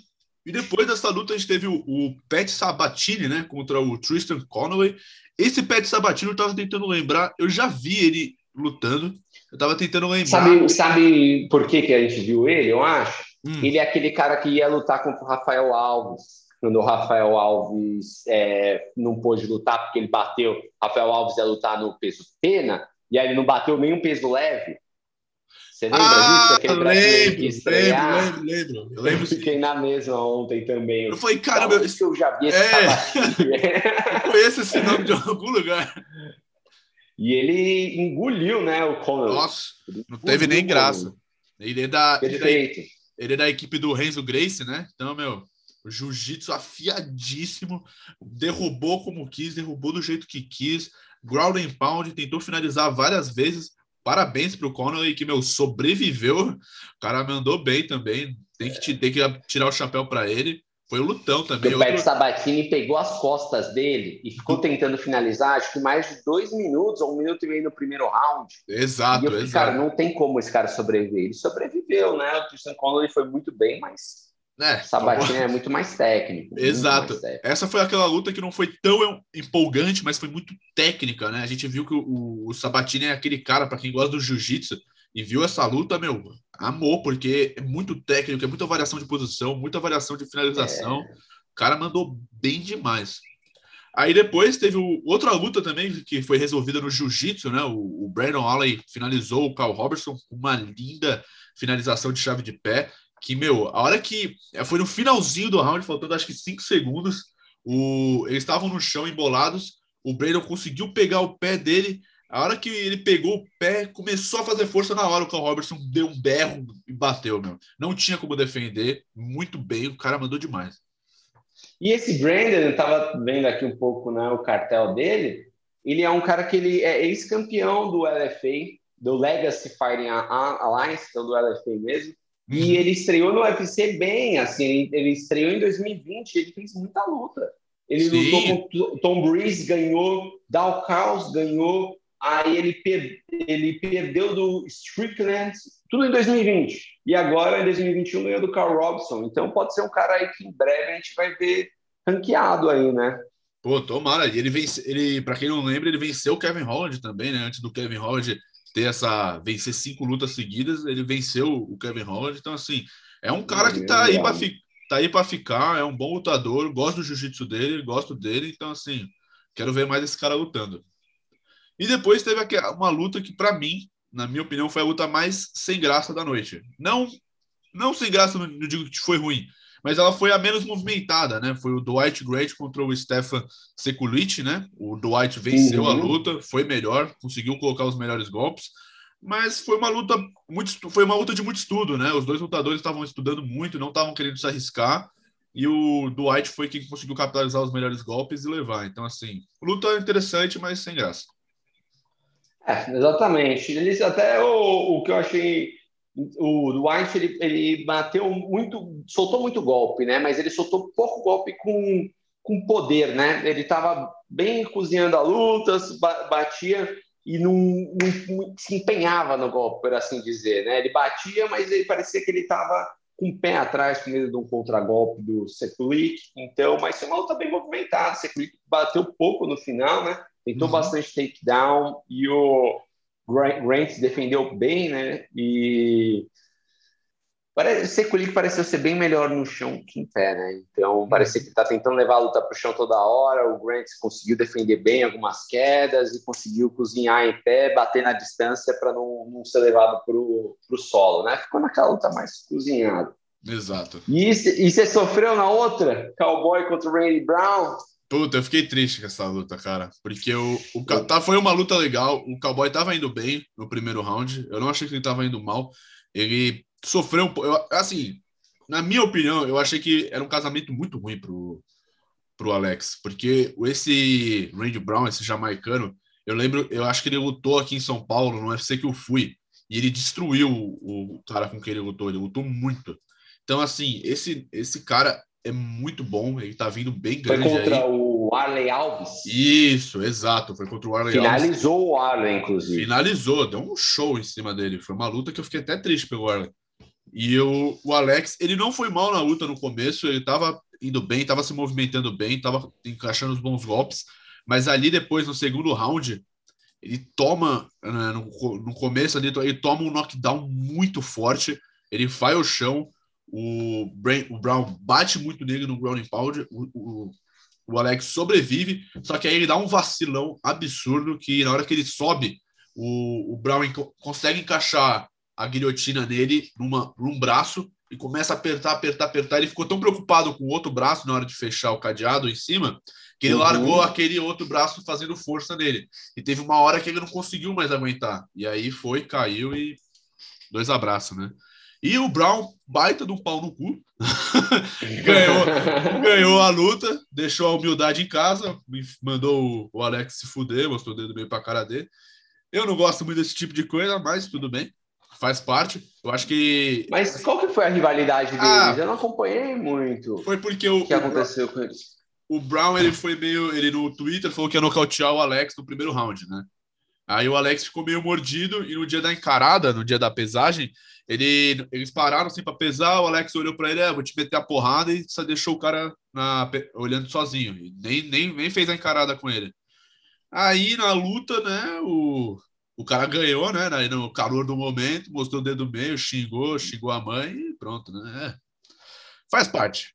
[SPEAKER 1] E depois dessa luta a gente teve o, o Pat Sabatini, né, contra o Tristan Conway. Esse Pat Sabatini eu tava tentando lembrar, eu já vi ele lutando. Eu tava tentando lembrar.
[SPEAKER 2] Sabe, sabe por que, que a gente viu ele, eu acho? Hum. Ele é aquele cara que ia lutar contra o Rafael Alves. Quando o Rafael Alves é, não pôde lutar porque ele bateu, Rafael Alves ia lutar no peso pena, e aí ele não bateu nenhum peso leve. Você lembra
[SPEAKER 1] ah,
[SPEAKER 2] disso?
[SPEAKER 1] Aquele lembro, lembro, lembro, lembro. Eu, lembro
[SPEAKER 2] fiquei na mesma ontem também.
[SPEAKER 1] Eu falei, cara, meu...
[SPEAKER 2] eu já vi esse
[SPEAKER 1] é. eu conheço esse nome de algum lugar.
[SPEAKER 2] E ele engoliu, né, o Conor.
[SPEAKER 1] Nossa, não teve nem graça. Ele é, da, ele, é da, ele é da equipe do Renzo Grace, né? Então, meu, o jiu-jitsu afiadíssimo, derrubou como quis, derrubou do jeito que quis, ground and pound, tentou finalizar várias vezes. Parabéns para o Conor, que, meu, sobreviveu. O cara mandou bem também. Tem que, tem que tirar o chapéu para ele. Foi o lutão também.
[SPEAKER 2] O outro... Sabatini pegou as costas dele e ficou tentando finalizar, acho que mais de dois minutos, ou um minuto e meio no primeiro round.
[SPEAKER 1] Exato,
[SPEAKER 2] e eu
[SPEAKER 1] exato.
[SPEAKER 2] Cara, não tem como esse cara sobreviver. Ele sobreviveu, né? O Tristan Conley foi muito bem, mas é, Sabatini é muito mais técnico.
[SPEAKER 1] Exato.
[SPEAKER 2] Mais técnico.
[SPEAKER 1] Essa foi aquela luta que não foi tão empolgante, mas foi muito técnica, né? A gente viu que o, o Sabatini é aquele cara, para quem gosta do jiu-jitsu, e viu essa luta, meu, amor, porque é muito técnico, é muita variação de posição, muita variação de finalização. É. O cara mandou bem demais. Aí depois teve o, outra luta também que foi resolvida no jiu-jitsu, né? O, o Brandon Alley finalizou o Carl Robertson com uma linda finalização de chave de pé. Que, meu, a hora que. É, foi no finalzinho do round, faltando acho que cinco segundos. O, eles estavam no chão embolados. o Brandon conseguiu pegar o pé dele. A hora que ele pegou o pé, começou a fazer força na hora. O Carl Robertson deu um berro e bateu, meu. Não tinha como defender. Muito bem, o cara mandou demais.
[SPEAKER 2] E esse Brandon, eu estava vendo aqui um pouco né, o cartel dele. Ele é um cara que ele é ex-campeão do LFA, do Legacy Fighting Alliance, então do LFA mesmo. Uhum. E ele estreou no UFC bem, assim, ele, estreou em 2020, ele fez muita luta. Ele Sim. lutou com Tom Breeze, ganhou, Dow Caos ganhou, aí ele, per, ele perdeu do Strickland, tudo em 2020. E agora, em 2021, ganhou do Carl Robson. Então pode ser um cara aí que em breve a gente vai ver ranqueado aí, né?
[SPEAKER 1] Pô, tomara. Ele vence, ele, para quem não lembra, ele venceu o Kevin Holland também, né? Antes do Kevin Holland ter essa vencer cinco lutas seguidas, ele venceu o Kevin Holland. Então assim, é um cara que tá aí para tá aí para ficar, é um bom lutador, gosto do jiu-jitsu dele, gosto dele, então assim, quero ver mais esse cara lutando. E depois teve uma luta que para mim, na minha opinião, foi a luta mais sem graça da noite. Não não sem graça, não digo que foi ruim, mas ela foi a menos movimentada, né? Foi o Dwight Great contra o Stefan Sekulic, né? O Dwight venceu uhum. a luta, foi melhor, conseguiu colocar os melhores golpes mas foi uma luta muito foi uma luta de muito estudo, né? Os dois lutadores estavam estudando muito, não estavam querendo se arriscar, e o Dwight foi quem conseguiu capitalizar os melhores golpes e levar. Então, assim, luta interessante, mas sem graça.
[SPEAKER 2] É, exatamente. Eles até o, o que eu achei o Dwight ele, ele bateu muito, soltou muito golpe, né? Mas ele soltou pouco golpe com, com poder, né? Ele estava bem cozinhando a luta, batia e não, não, não, se empenhava no golpe, por assim dizer. Né? Ele batia, mas ele parecia que ele estava com o pé atrás com medo de um contragolpe do Sekulik. Então, mas foi uma luta bem movimentada. Sekulik bateu pouco no final, né? Tentou uhum. bastante takedown e o Grant defendeu bem, né? E Parece, Sekulik pareceu ser bem melhor no chão que em pé, né? Então, parecia que está tentando levar a luta para o chão toda hora. O Grant conseguiu defender bem algumas quedas e conseguiu cozinhar em pé, bater na distância para não, não, ser levado para o solo, né? Ficou naquela luta mais cozinhada.
[SPEAKER 1] Exato.
[SPEAKER 2] E, e você sofreu na outra? Cowboy contra o Randy Brown?
[SPEAKER 1] Puta, eu fiquei triste com essa luta, cara. Porque o, o tá, foi uma luta legal. O Cowboy tava indo bem no primeiro round. Eu não achei que ele tava indo mal. Ele sofreu um pouco. Assim, na minha opinião, eu achei que era um casamento muito ruim pro, pro Alex, porque esse Randy Brown, esse jamaicano, eu lembro, eu acho que ele lutou aqui em São Paulo, no UFC que eu fui, e ele destruiu o, o cara com quem ele lutou, ele lutou muito. Então, assim, esse, esse cara é muito bom, ele tá vindo bem grande
[SPEAKER 2] Foi contra
[SPEAKER 1] aí.
[SPEAKER 2] o Arley Alves?
[SPEAKER 1] Isso, exato, foi contra o Arley
[SPEAKER 2] Finalizou Alves. Finalizou o Arley, inclusive.
[SPEAKER 1] Finalizou, deu um show em cima dele. Foi uma luta que eu fiquei até triste pelo Arley. E o, o Alex, ele não foi mal na luta no começo, ele estava indo bem, estava se movimentando bem, estava encaixando os bons golpes, mas ali depois, no segundo round, ele toma, né, no, no começo ali, ele toma um knockdown muito forte, ele vai ao chão, o, o Brown bate muito nele no ground pound, o, o, o Alex sobrevive, só que aí ele dá um vacilão absurdo que na hora que ele sobe, o, o Brown consegue encaixar a guilhotina nele numa, num braço e começa a apertar, apertar, apertar. Ele ficou tão preocupado com o outro braço na hora de fechar o cadeado em cima que ele uhum. largou aquele outro braço fazendo força nele. E teve uma hora que ele não conseguiu mais aguentar. E aí foi, caiu e dois abraços, né? E o Brown, baita de um pau no cu, ganhou, ganhou a luta, deixou a humildade em casa, mandou o Alex se fuder, mostrou o dedo meio pra cara dele. Eu não gosto muito desse tipo de coisa, mas tudo bem faz parte. Eu acho que.
[SPEAKER 2] Mas qual que foi a rivalidade deles? Ah, eu não acompanhei muito.
[SPEAKER 1] Foi porque o.
[SPEAKER 2] O que aconteceu com eles?
[SPEAKER 1] O Brown, ele foi meio. Ele no Twitter falou que ia nocautear o Alex no primeiro round, né? Aí o Alex ficou meio mordido e no dia da encarada, no dia da pesagem, ele, eles pararam assim para pesar. O Alex olhou para ele, é, vou te meter a porrada e só deixou o cara na, olhando sozinho. nem, nem, nem fez a encarada com ele. Aí na luta, né, o, o cara ganhou, né? No calor do momento, mostrou o dedo meio, xingou, xingou a mãe e pronto, né? É. Faz parte.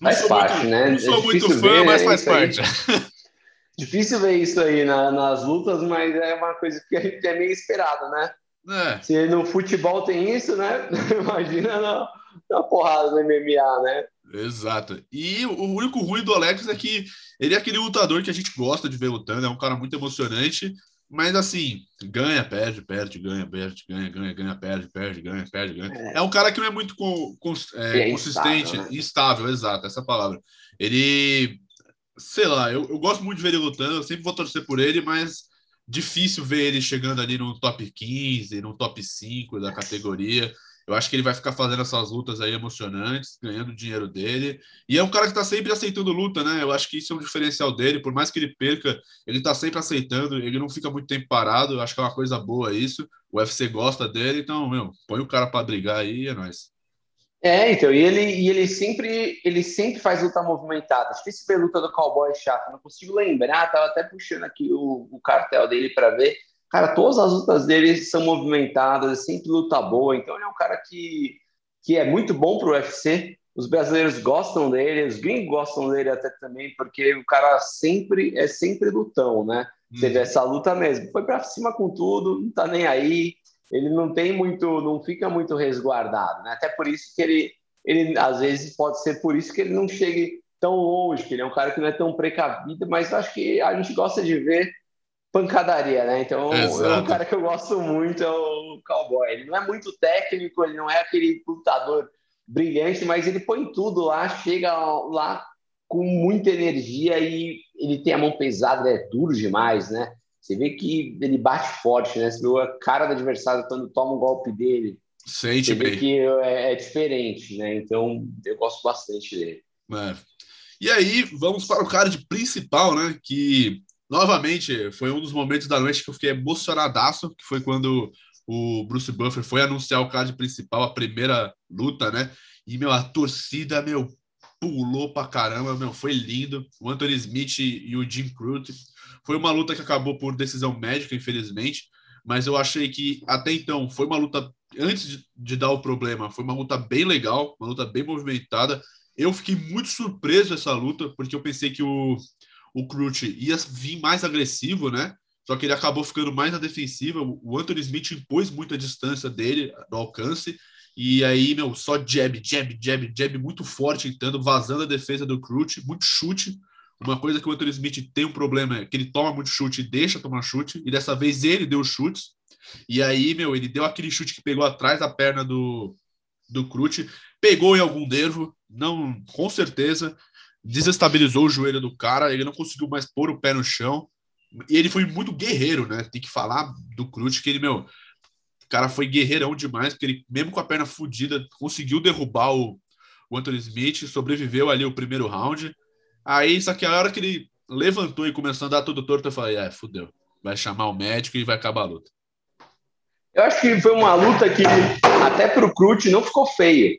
[SPEAKER 2] Não faz parte,
[SPEAKER 1] muito,
[SPEAKER 2] né?
[SPEAKER 1] Não sou é muito fã, ver, mas né, faz parte.
[SPEAKER 2] Difícil ver isso aí na, nas lutas, mas é uma coisa que é meio esperado, né? É. Se no futebol tem isso, né? Imagina na, na porrada do MMA, né?
[SPEAKER 1] Exato. E o único ruim do Alex é que ele é aquele lutador que a gente gosta de ver lutando, é um cara muito emocionante, mas assim, ganha, perde, perde, ganha, perde, ganha, ganha, ganha, perde, perde, ganha, perde, ganha. É, é um cara que não é muito com, com, é, é consistente, instável, né? instável, exato, essa palavra. Ele, sei lá, eu, eu gosto muito de ver ele lutando, eu sempre vou torcer por ele, mas difícil ver ele chegando ali no top 15, no top 5 da categoria. Eu acho que ele vai ficar fazendo essas lutas aí emocionantes, ganhando o dinheiro dele. E é um cara que está sempre aceitando luta, né? Eu acho que isso é um diferencial dele. Por mais que ele perca, ele está sempre aceitando. Ele não fica muito tempo parado. Eu acho que é uma coisa boa isso. O UFC gosta dele, então, meu, põe o cara para brigar aí, é nóis.
[SPEAKER 2] É, então, e ele, e ele sempre ele sempre faz luta movimentada. Difícil ver luta do cowboy chato. Não consigo lembrar, tava até puxando aqui o, o cartel dele para ver. Cara, todas as lutas dele são movimentadas, sempre luta boa. Então ele é um cara que, que é muito bom para o UFC. Os brasileiros gostam dele, os gringos gostam dele até também, porque o cara sempre é sempre lutão, né? Você hum. vê essa luta mesmo. Foi para cima com tudo, não tá nem aí. Ele não tem muito, não fica muito resguardado, né? Até por isso que ele, ele às vezes pode ser por isso que ele não chegue tão longe, que ele é um cara que não é tão precavido, mas acho que a gente gosta de ver pancadaria, né? Então, é um cara que eu gosto muito, é o Cowboy. Ele não é muito técnico, ele não é aquele lutador brilhante, mas ele põe tudo lá, chega lá com muita energia e ele tem a mão pesada, é duro demais, né? Você vê que ele bate forte, né? Você vê a cara do adversário quando toma um golpe dele.
[SPEAKER 1] Sente
[SPEAKER 2] você
[SPEAKER 1] bem.
[SPEAKER 2] vê que é, é, diferente, né? Então, eu gosto bastante dele.
[SPEAKER 1] É. E aí, vamos para o card principal, né? Que novamente, foi um dos momentos da noite que eu fiquei emocionadaço, que foi quando o Bruce Buffer foi anunciar o card principal, a primeira luta, né? E, meu, a torcida, meu, pulou pra caramba, meu, foi lindo. O Anthony Smith e o Jim Crute. Foi uma luta que acabou por decisão médica, infelizmente, mas eu achei que até então foi uma luta, antes de, de dar o problema, foi uma luta bem legal, uma luta bem movimentada. Eu fiquei muito surpreso essa luta, porque eu pensei que o o Crute ia vir mais agressivo, né? Só que ele acabou ficando mais na defensiva. O Anthony Smith impôs muita distância dele, do alcance. E aí, meu, só jab, jab, jab, jab muito forte, entrando, vazando a defesa do Crute, muito chute. Uma coisa que o Anthony Smith tem um problema é que ele toma muito chute e deixa tomar chute. E dessa vez ele deu chutes. E aí, meu, ele deu aquele chute que pegou atrás da perna do, do Crute. Pegou em algum nervo, não, com certeza desestabilizou o joelho do cara, ele não conseguiu mais pôr o pé no chão. E ele foi muito guerreiro, né? Tem que falar do Cruz, que ele, meu, o cara foi guerreirão demais, porque ele, mesmo com a perna fodida, conseguiu derrubar o, o Anthony Smith, sobreviveu ali o primeiro round. Aí, só que a hora que ele levantou e começou a andar tudo torto, eu falei, é, fudeu. Vai chamar o médico e vai acabar a luta.
[SPEAKER 2] Eu acho que foi uma luta que até pro Cruz não ficou feia.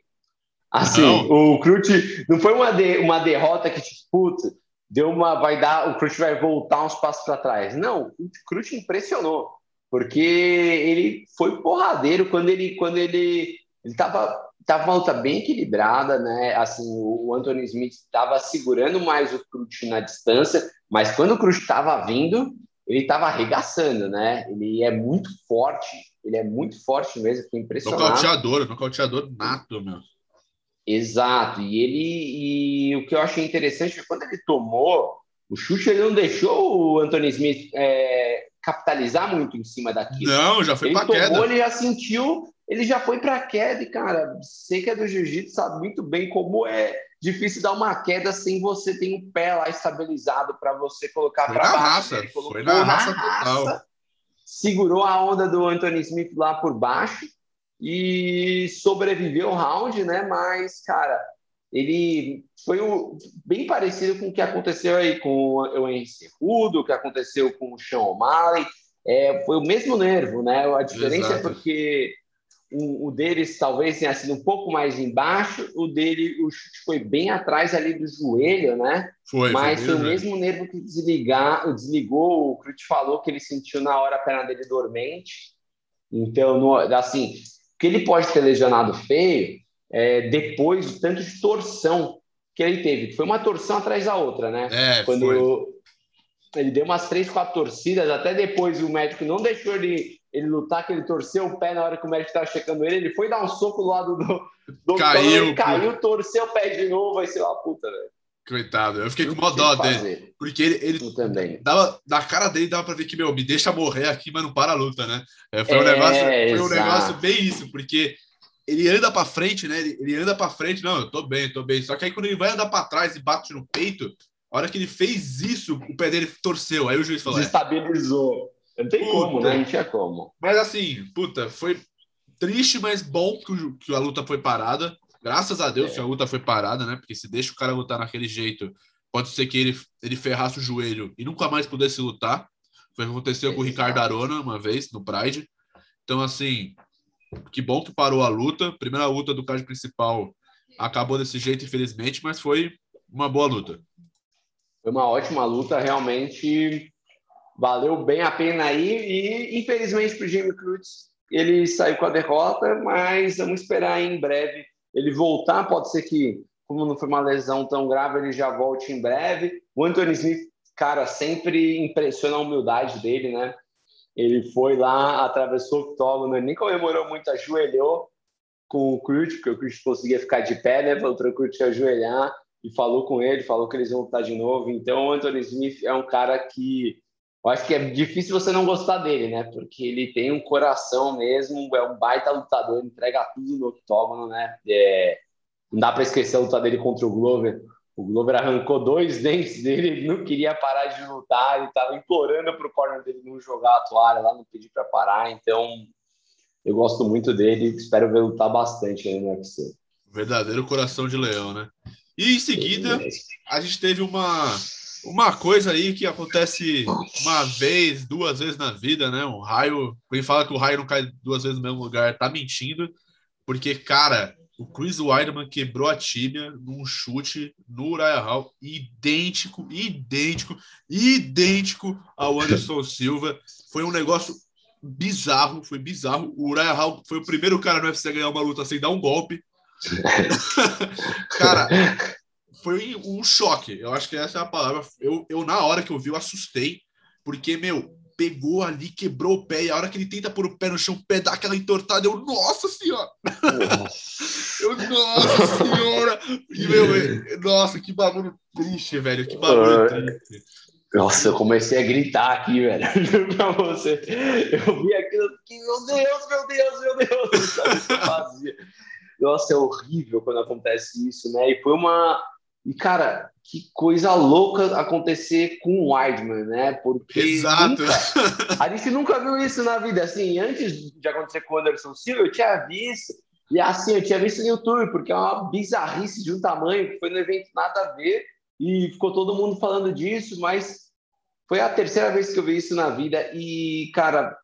[SPEAKER 2] Assim, não. o Crute não foi uma, de, uma derrota que, tipo, putz, deu uma. Vai dar. O Crute vai voltar uns passos para trás. Não, o Crute impressionou. Porque ele foi porradeiro quando ele. Quando ele. Ele tava, tava uma luta bem equilibrada, né? Assim, o Anthony Smith estava segurando mais o Crute na distância, mas quando o Crute estava vindo, ele estava arregaçando, né? Ele é muito forte, ele é muito forte mesmo, foi impressionante.
[SPEAKER 1] Nocauteador, nocauteador nato, meu.
[SPEAKER 2] Exato. E ele e o que eu achei interessante é que quando ele tomou o chute, ele não deixou o Anthony Smith é, capitalizar muito em cima daquilo.
[SPEAKER 1] Não, já foi
[SPEAKER 2] para
[SPEAKER 1] queda.
[SPEAKER 2] Ele já sentiu, ele já foi para queda. E cara, você que é do jiu-jitsu sabe muito bem como é difícil dar uma queda sem você ter um pé lá estabilizado para você colocar para baixo.
[SPEAKER 1] Raça, foi na, na raça, raça total.
[SPEAKER 2] Segurou a onda do Anthony Smith lá por baixo e sobreviveu o round, né? Mas, cara, ele foi o, bem parecido com o que aconteceu aí com o Henry Cerrudo, o que aconteceu com o Sean O'Malley. É, foi o mesmo nervo, né? A diferença é Exato. é porque o, o, deles talvez tenha sido um pouco mais embaixo, o dele, o chute foi bem atrás ali do joelho, né?
[SPEAKER 1] Foi,
[SPEAKER 2] Mas foi, foi o mesmo nervo que desligar, desligou, o Crute falou que ele sentiu na hora a perna dele dormente. Então, no, assim, que ele pode ter lesionado feio é, depois do tanto de torção que ele teve. Foi uma torção atrás da outra, né?
[SPEAKER 1] É,
[SPEAKER 2] Quando
[SPEAKER 1] foi.
[SPEAKER 2] ele deu umas três, quatro torcidas, até depois o médico não deixou ele, ele lutar, que ele torceu o pé na hora que o médico estava checando ele, ele foi dar um soco do lado do, do
[SPEAKER 1] caiu,
[SPEAKER 2] ele caiu, torceu o pé de novo, vai ser uma puta, velho.
[SPEAKER 1] Coitado, eu fiquei com uma dó dele. Porque ele, ele
[SPEAKER 2] também.
[SPEAKER 1] Dava, na cara dele dava pra ver que, meu, me deixa morrer aqui, mas não para a luta, né? É, foi, um negócio, foi um negócio bem isso, porque ele anda pra frente, né? Ele, ele anda pra frente, não, eu tô bem, eu tô bem. Só que aí quando ele vai andar pra trás e bate no peito, a hora que ele fez isso, o pé dele torceu. Aí o juiz falou.
[SPEAKER 2] É. Não tem puta. como, né? Não tinha como.
[SPEAKER 1] Mas assim, puta, foi triste, mas bom que a luta foi parada. Graças a Deus é. que a luta foi parada, né? Porque se deixa o cara lutar naquele jeito, pode ser que ele, ele ferrasse o joelho e nunca mais pudesse lutar. Foi o que aconteceu com o Ricardo Arona uma vez no Pride. Então, assim, que bom que parou a luta. Primeira luta do card principal acabou desse jeito, infelizmente, mas foi uma boa luta.
[SPEAKER 2] Foi uma ótima luta, realmente valeu bem a pena aí. E infelizmente para o Jimmy Cruz ele saiu com a derrota, mas vamos esperar em breve ele voltar. Pode ser que, como não foi uma lesão tão grave, ele já volte em breve. O Anthony Smith, cara, sempre impressiona a humildade dele, né? Ele foi lá, atravessou o octógono, nem comemorou muito, ajoelhou com o Kurt, porque o Kurt conseguia ficar de pé, né? Falou para o Kurt ajoelhar e falou com ele, falou que eles vão lutar de novo. Então, o Anthony Smith é um cara que eu acho que é difícil você não gostar dele, né? Porque ele tem um coração mesmo, é um baita lutador, entrega tudo no octógono, né? É, não dá para esquecer a luta dele contra o Glover. O Glover arrancou dois dentes dele, ele não queria parar de lutar, ele estava implorando para o corner dele não jogar a toalha lá, não pedir para parar. Então, eu gosto muito dele, espero ver lutar bastante no UFC.
[SPEAKER 1] Verdadeiro coração de leão, né? E em seguida, a gente teve uma uma coisa aí que acontece uma vez, duas vezes na vida, né? Um raio. Quem fala que o raio não cai duas vezes no mesmo lugar tá mentindo, porque, cara, o Chris Weidman quebrou a tíbia num chute no Uriah Hall, idêntico, idêntico, idêntico ao Anderson Silva. Foi um negócio bizarro, foi bizarro. O Uriah Hall foi o primeiro cara no UFC a ganhar uma luta sem dar um golpe. cara, foi um choque. Eu acho que essa é a palavra. Eu, eu, na hora que eu vi, eu assustei, porque, meu, pegou ali, quebrou o pé, e a hora que ele tenta pôr o pé no chão, o pé dá aquela entortada, eu, nossa senhora! eu, nossa senhora! E, meu, nossa, que bagulho triste, velho, que bagulho triste.
[SPEAKER 2] Nossa, eu comecei a gritar aqui, velho, pra você. Eu vi aquilo, meu Deus, meu Deus, meu Deus, Nossa, é horrível quando acontece isso, né? E foi uma, e, cara, que coisa louca acontecer com o Weidman, né? Porque
[SPEAKER 1] Exato.
[SPEAKER 2] Nunca, a gente nunca viu isso na vida. Assim, antes de acontecer com o Anderson Silva, eu tinha visto. E assim, eu tinha visto no YouTube, porque é uma bizarrice de um tamanho, que foi no evento nada a ver, e ficou todo mundo falando disso, mas foi a terceira vez que eu vi isso na vida. E, cara,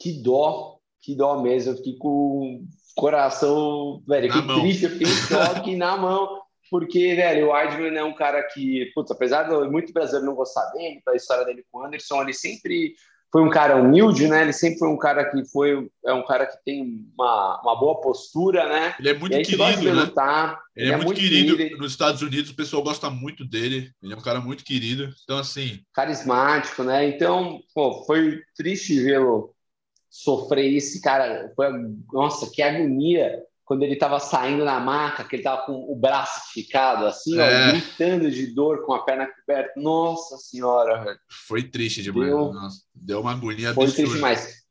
[SPEAKER 2] que dó, que dó mesmo. Eu fiquei com o coração, velho, que triste, eu fiquei choque na mão porque, velho, o Weidman é um cara que, putz, apesar de muito brasileiro não gostar dele, pela história dele com o Anderson, ele sempre foi um cara humilde, né? Ele sempre foi um cara que foi é um cara que tem uma, uma boa postura, né?
[SPEAKER 1] Ele é muito querido, né? Lutar. Ele, ele é, é, muito, muito querido. querido. Nos Estados Unidos, o pessoal gosta muito dele. Ele é um cara muito querido. Então, assim.
[SPEAKER 2] Carismático, né? Então, pô, foi triste vê-lo sofrer isso, cara. Foi, nossa, que agonia quando ele estava saindo na maca, que ele estava com o braço esticado, assim, é. ó, gritando de dor com a perna coberta. Nossa senhora.
[SPEAKER 1] Foi triste demais. Deu, Deu uma agonia
[SPEAKER 2] Foi triste demais.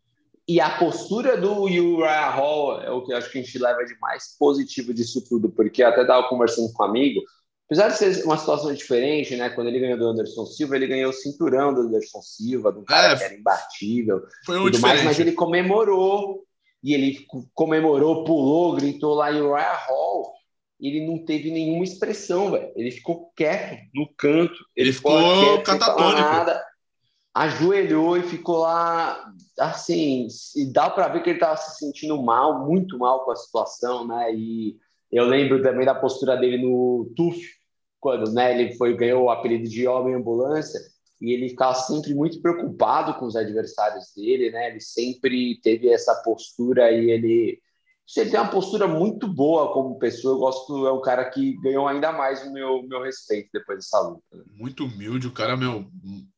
[SPEAKER 2] E a postura do Uriah Hall é o que eu acho que a gente leva de mais positivo disso tudo, porque até estava conversando com um amigo, apesar de ser uma situação diferente, né? Quando ele ganhou do Anderson Silva, ele ganhou o cinturão do Anderson Silva, de um cara é, que era imbatível.
[SPEAKER 1] Foi um tudo mais,
[SPEAKER 2] mas ele comemorou e ele comemorou, pulou, gritou lá em Uriah Hall. Ele não teve nenhuma expressão, velho. Ele ficou quieto no canto.
[SPEAKER 1] Ele, ele ficou, ficou quieto, catatônico. Nada,
[SPEAKER 2] ajoelhou e ficou lá, assim, e dá para ver que ele estava se sentindo mal, muito mal com a situação, né? E eu lembro também da postura dele no TUF, quando né, ele foi ganhou o apelido de homem ambulância e ele ficava sempre muito preocupado com os adversários dele, né? Ele sempre teve essa postura e ele Ele tem uma postura muito boa como pessoa. Eu gosto, é um cara que ganhou ainda mais o meu, meu respeito depois dessa luta. Né?
[SPEAKER 1] Muito humilde, o cara, meu,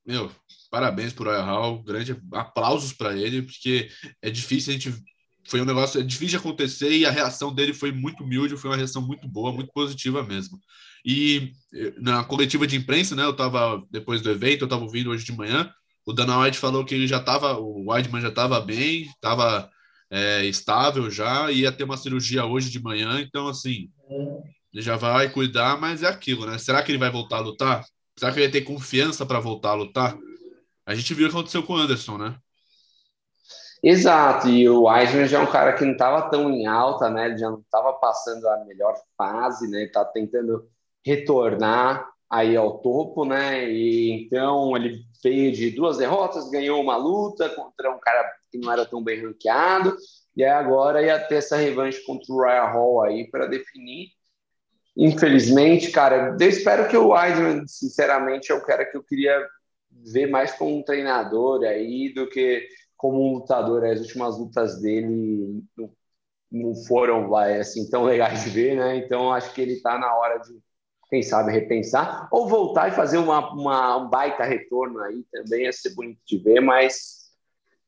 [SPEAKER 1] meu parabéns pro Royal Hall, grande aplausos para ele, porque é difícil a gente. Foi um negócio, é difícil de acontecer e a reação dele foi muito humilde, foi uma reação muito boa, muito positiva mesmo. E eh, na coletiva de imprensa, né, eu tava, depois do evento, eu tava ouvindo hoje de manhã, o Dana White falou que ele já tava, o Weidman já tava bem, tava é, estável já, ia ter uma cirurgia hoje de manhã, então assim, ele já vai cuidar, mas é aquilo, né? Será que ele vai voltar a lutar? Será que ele vai ter confiança para voltar a lutar? A gente viu o que aconteceu com o Anderson, né?
[SPEAKER 2] Exato, e o Weisman já é um cara que não estava tão em alta, né? Ele já não estava passando a melhor fase, né? Está tentando retornar aí ao topo, né? E então ele veio de duas derrotas, ganhou uma luta contra um cara que não era tão bem ranqueado, e agora ia ter essa revanche contra o Ryan Hall aí para definir. Infelizmente, cara, eu espero que o Weidman, sinceramente, é o cara que eu queria ver mais como um treinador aí do que como um lutador. As últimas lutas dele não, foram vai, assim tão legais de ver, né? Então acho que ele está na hora de quem sabe repensar, ou voltar e fazer uma, uma, um baita retorno aí também, ia ser bonito de ver, mas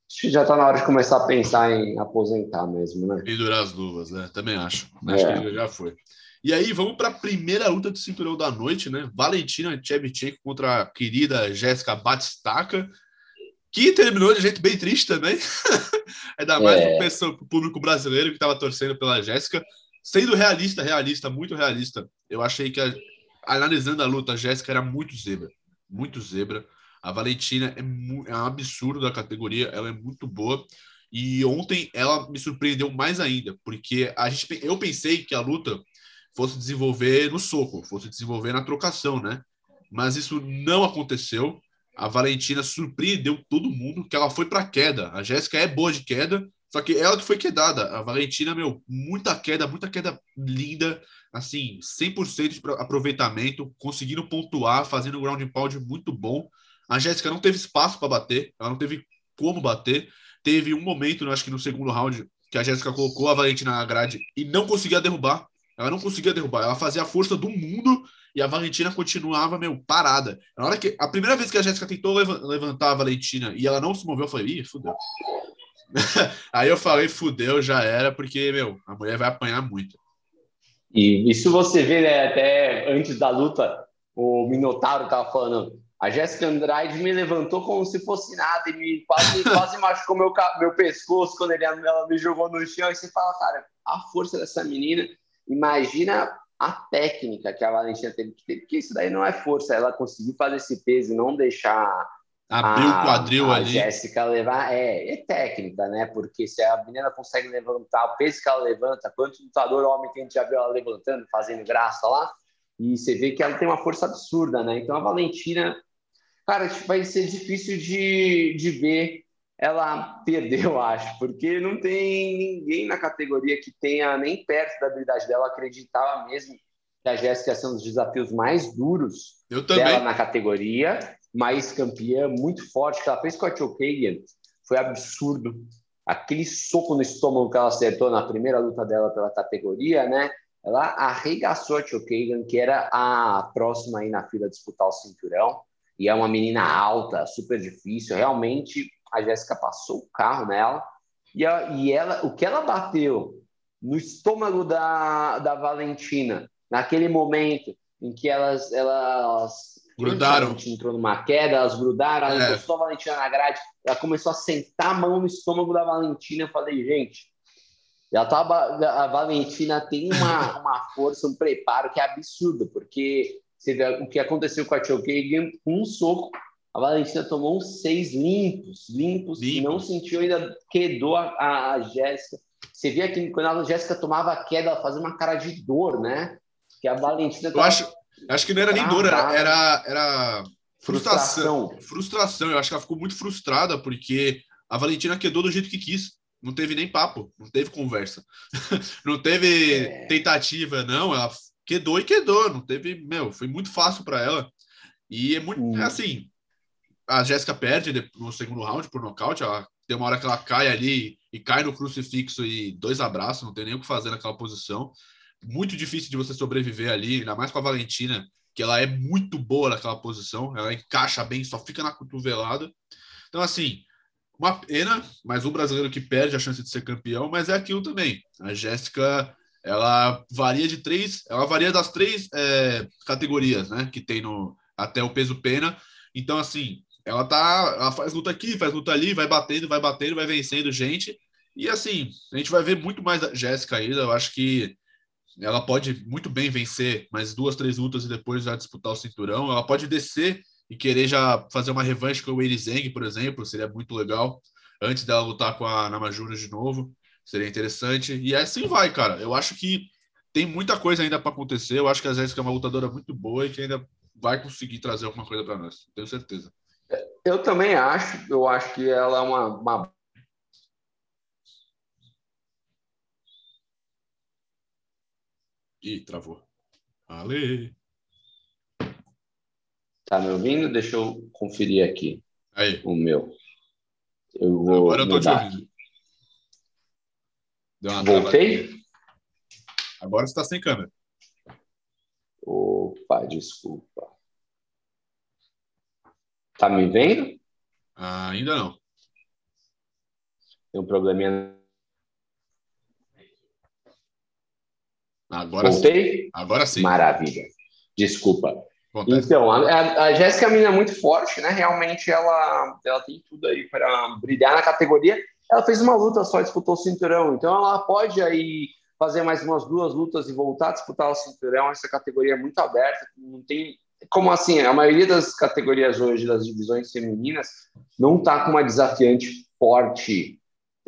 [SPEAKER 2] acho que já está na hora de começar a pensar em aposentar mesmo, né?
[SPEAKER 1] Pendurar as luvas, né? Também acho. Acho é. que já foi. E aí, vamos para a primeira luta do cinturão da noite, né? Valentina Tchevchenko contra a querida Jéssica Batistaca, que terminou de jeito bem triste também. Ainda mais é. o público brasileiro que estava torcendo pela Jéssica. Sendo realista, realista, muito realista, eu achei que, a, analisando a luta, a Jéssica era muito zebra. Muito zebra. A Valentina é, é um absurdo da categoria, ela é muito boa. E ontem ela me surpreendeu mais ainda, porque a gente, eu pensei que a luta fosse desenvolver no soco, fosse desenvolver na trocação, né? Mas isso não aconteceu. A Valentina surpreendeu todo mundo que ela foi para queda. A Jéssica é boa de queda, só que ela que foi quedada. A Valentina, meu, muita queda, muita queda linda, assim, 100% de aproveitamento, conseguindo pontuar, fazendo um ground pound muito bom. A Jéssica não teve espaço para bater, ela não teve como bater. Teve um momento, acho que no segundo round, que a Jéssica colocou a Valentina na grade e não conseguia derrubar. Ela não conseguia derrubar, ela fazia a força do mundo e a Valentina continuava, meu, parada. Na hora que a primeira vez que a Jéssica tentou levantar a Valentina e ela não se moveu, eu falei, ih, fudeu. Aí eu falei, fudeu, já era, porque, meu, a mulher vai apanhar muito.
[SPEAKER 2] E isso você vê, né, até antes da luta, o Minotauro tava falando, a Jéssica Andrade me levantou como se fosse nada e me quase, quase machucou meu, meu pescoço quando ele, ela me jogou no chão. E você fala, cara, a força dessa menina, imagina a técnica que a Valentina teve que ter, porque isso daí não é força, ela conseguiu fazer esse peso e não deixar
[SPEAKER 1] Abrir o quadril
[SPEAKER 2] a
[SPEAKER 1] ali.
[SPEAKER 2] Jéssica levar é, é, técnica, né? Porque se a menina consegue levantar o peso que ela levanta, quanto lutador homem que a gente já viu ela levantando, fazendo graça lá, e você vê que ela tem uma força absurda, né? Então a Valentina, cara, vai ser difícil de, de ver ela perder, eu acho, porque não tem ninguém na categoria que tenha nem perto da habilidade dela, acreditava mesmo que a Jéssica ser um dos desafios mais duros dela na categoria mais campeã, muito forte, que ela fez com a Chokagan foi absurdo. Aquele soco no estômago que ela acertou na primeira luta dela pela categoria, né? Ela arregaçou a Chokagan, que era a próxima aí na fila de disputar o cinturão. E é uma menina alta, super difícil. Realmente, a Jéssica passou o carro nela. E, e ela, o que ela bateu no estômago da, da Valentina, naquele momento em que elas, elas
[SPEAKER 1] Grudaram.
[SPEAKER 2] A entrou numa queda, elas grudaram, ela é. encostou a Valentina na grade, ela começou a sentar a mão no estômago da Valentina. Eu falei, gente, ela tava, a Valentina tem uma, uma força, um preparo que é absurdo, porque você vê o que aconteceu com a Chokagan, com um soco, a Valentina tomou uns seis limpos, limpos, limpos. não sentiu ainda, quedou a, a Jéssica. Você via que quando a Jéssica tomava a queda, ela fazia uma cara de dor, né? Que a Valentina.
[SPEAKER 1] Eu acho, Acho que não era nem dor, era, era, era frustração. frustração. Frustração. Eu acho que ela ficou muito frustrada porque a Valentina quedou do jeito que quis. Não teve nem papo, não teve conversa. não teve é. tentativa, não. Ela quedou e quedou. Não teve, meu, foi muito fácil para ela. E é muito, é assim, a Jéssica perde no segundo round por nocaute, ela tem uma hora que ela cai ali e cai no crucifixo e dois abraços, não tem nem o que fazer naquela posição. Muito difícil de você sobreviver ali, ainda mais com a Valentina, que ela é muito boa naquela posição, ela encaixa bem, só fica na cotovelada. Então, assim, uma pena, mas o brasileiro que perde a chance de ser campeão, mas é aquilo também. A Jéssica, ela varia de três, ela varia das três é, categorias, né, que tem no até o peso pena. Então, assim, ela tá, ela faz luta aqui, faz luta ali, vai batendo, vai batendo, vai vencendo gente. E assim, a gente vai ver muito mais da Jéssica ainda. Eu acho que ela pode muito bem vencer mais duas, três lutas e depois já disputar o cinturão. Ela pode descer e querer já fazer uma revanche com o Weili Zeng, por exemplo, seria muito legal. Antes dela lutar com a Namajura de novo, seria interessante. E assim vai, cara. Eu acho que tem muita coisa ainda para acontecer. Eu acho que a Jéssica é uma lutadora muito boa e que ainda vai conseguir trazer alguma coisa para nós. Tenho certeza.
[SPEAKER 2] Eu também acho. Eu acho que ela é uma, uma...
[SPEAKER 1] Ih, travou. Ale.
[SPEAKER 2] Tá me ouvindo? Deixa eu conferir aqui.
[SPEAKER 1] Aí.
[SPEAKER 2] O meu. Eu vou
[SPEAKER 1] Agora eu tô te ouvindo.
[SPEAKER 2] Voltei?
[SPEAKER 1] Agora você está sem câmera.
[SPEAKER 2] Opa, desculpa. Tá me vendo?
[SPEAKER 1] Ah, ainda não.
[SPEAKER 2] Tem um probleminha.
[SPEAKER 1] Agora
[SPEAKER 2] Voltei?
[SPEAKER 1] sim. Agora sim.
[SPEAKER 2] Maravilha. Desculpa. Acontece. Então, a, a Jéssica é menina muito forte, né? Realmente ela, ela tem tudo aí para brilhar na categoria. Ela fez uma luta só, disputou o cinturão. Então ela pode aí fazer mais umas duas lutas e voltar a disputar o cinturão. Essa categoria é muito aberta, não tem como assim, a maioria das categorias hoje das divisões femininas não está com uma desafiante forte,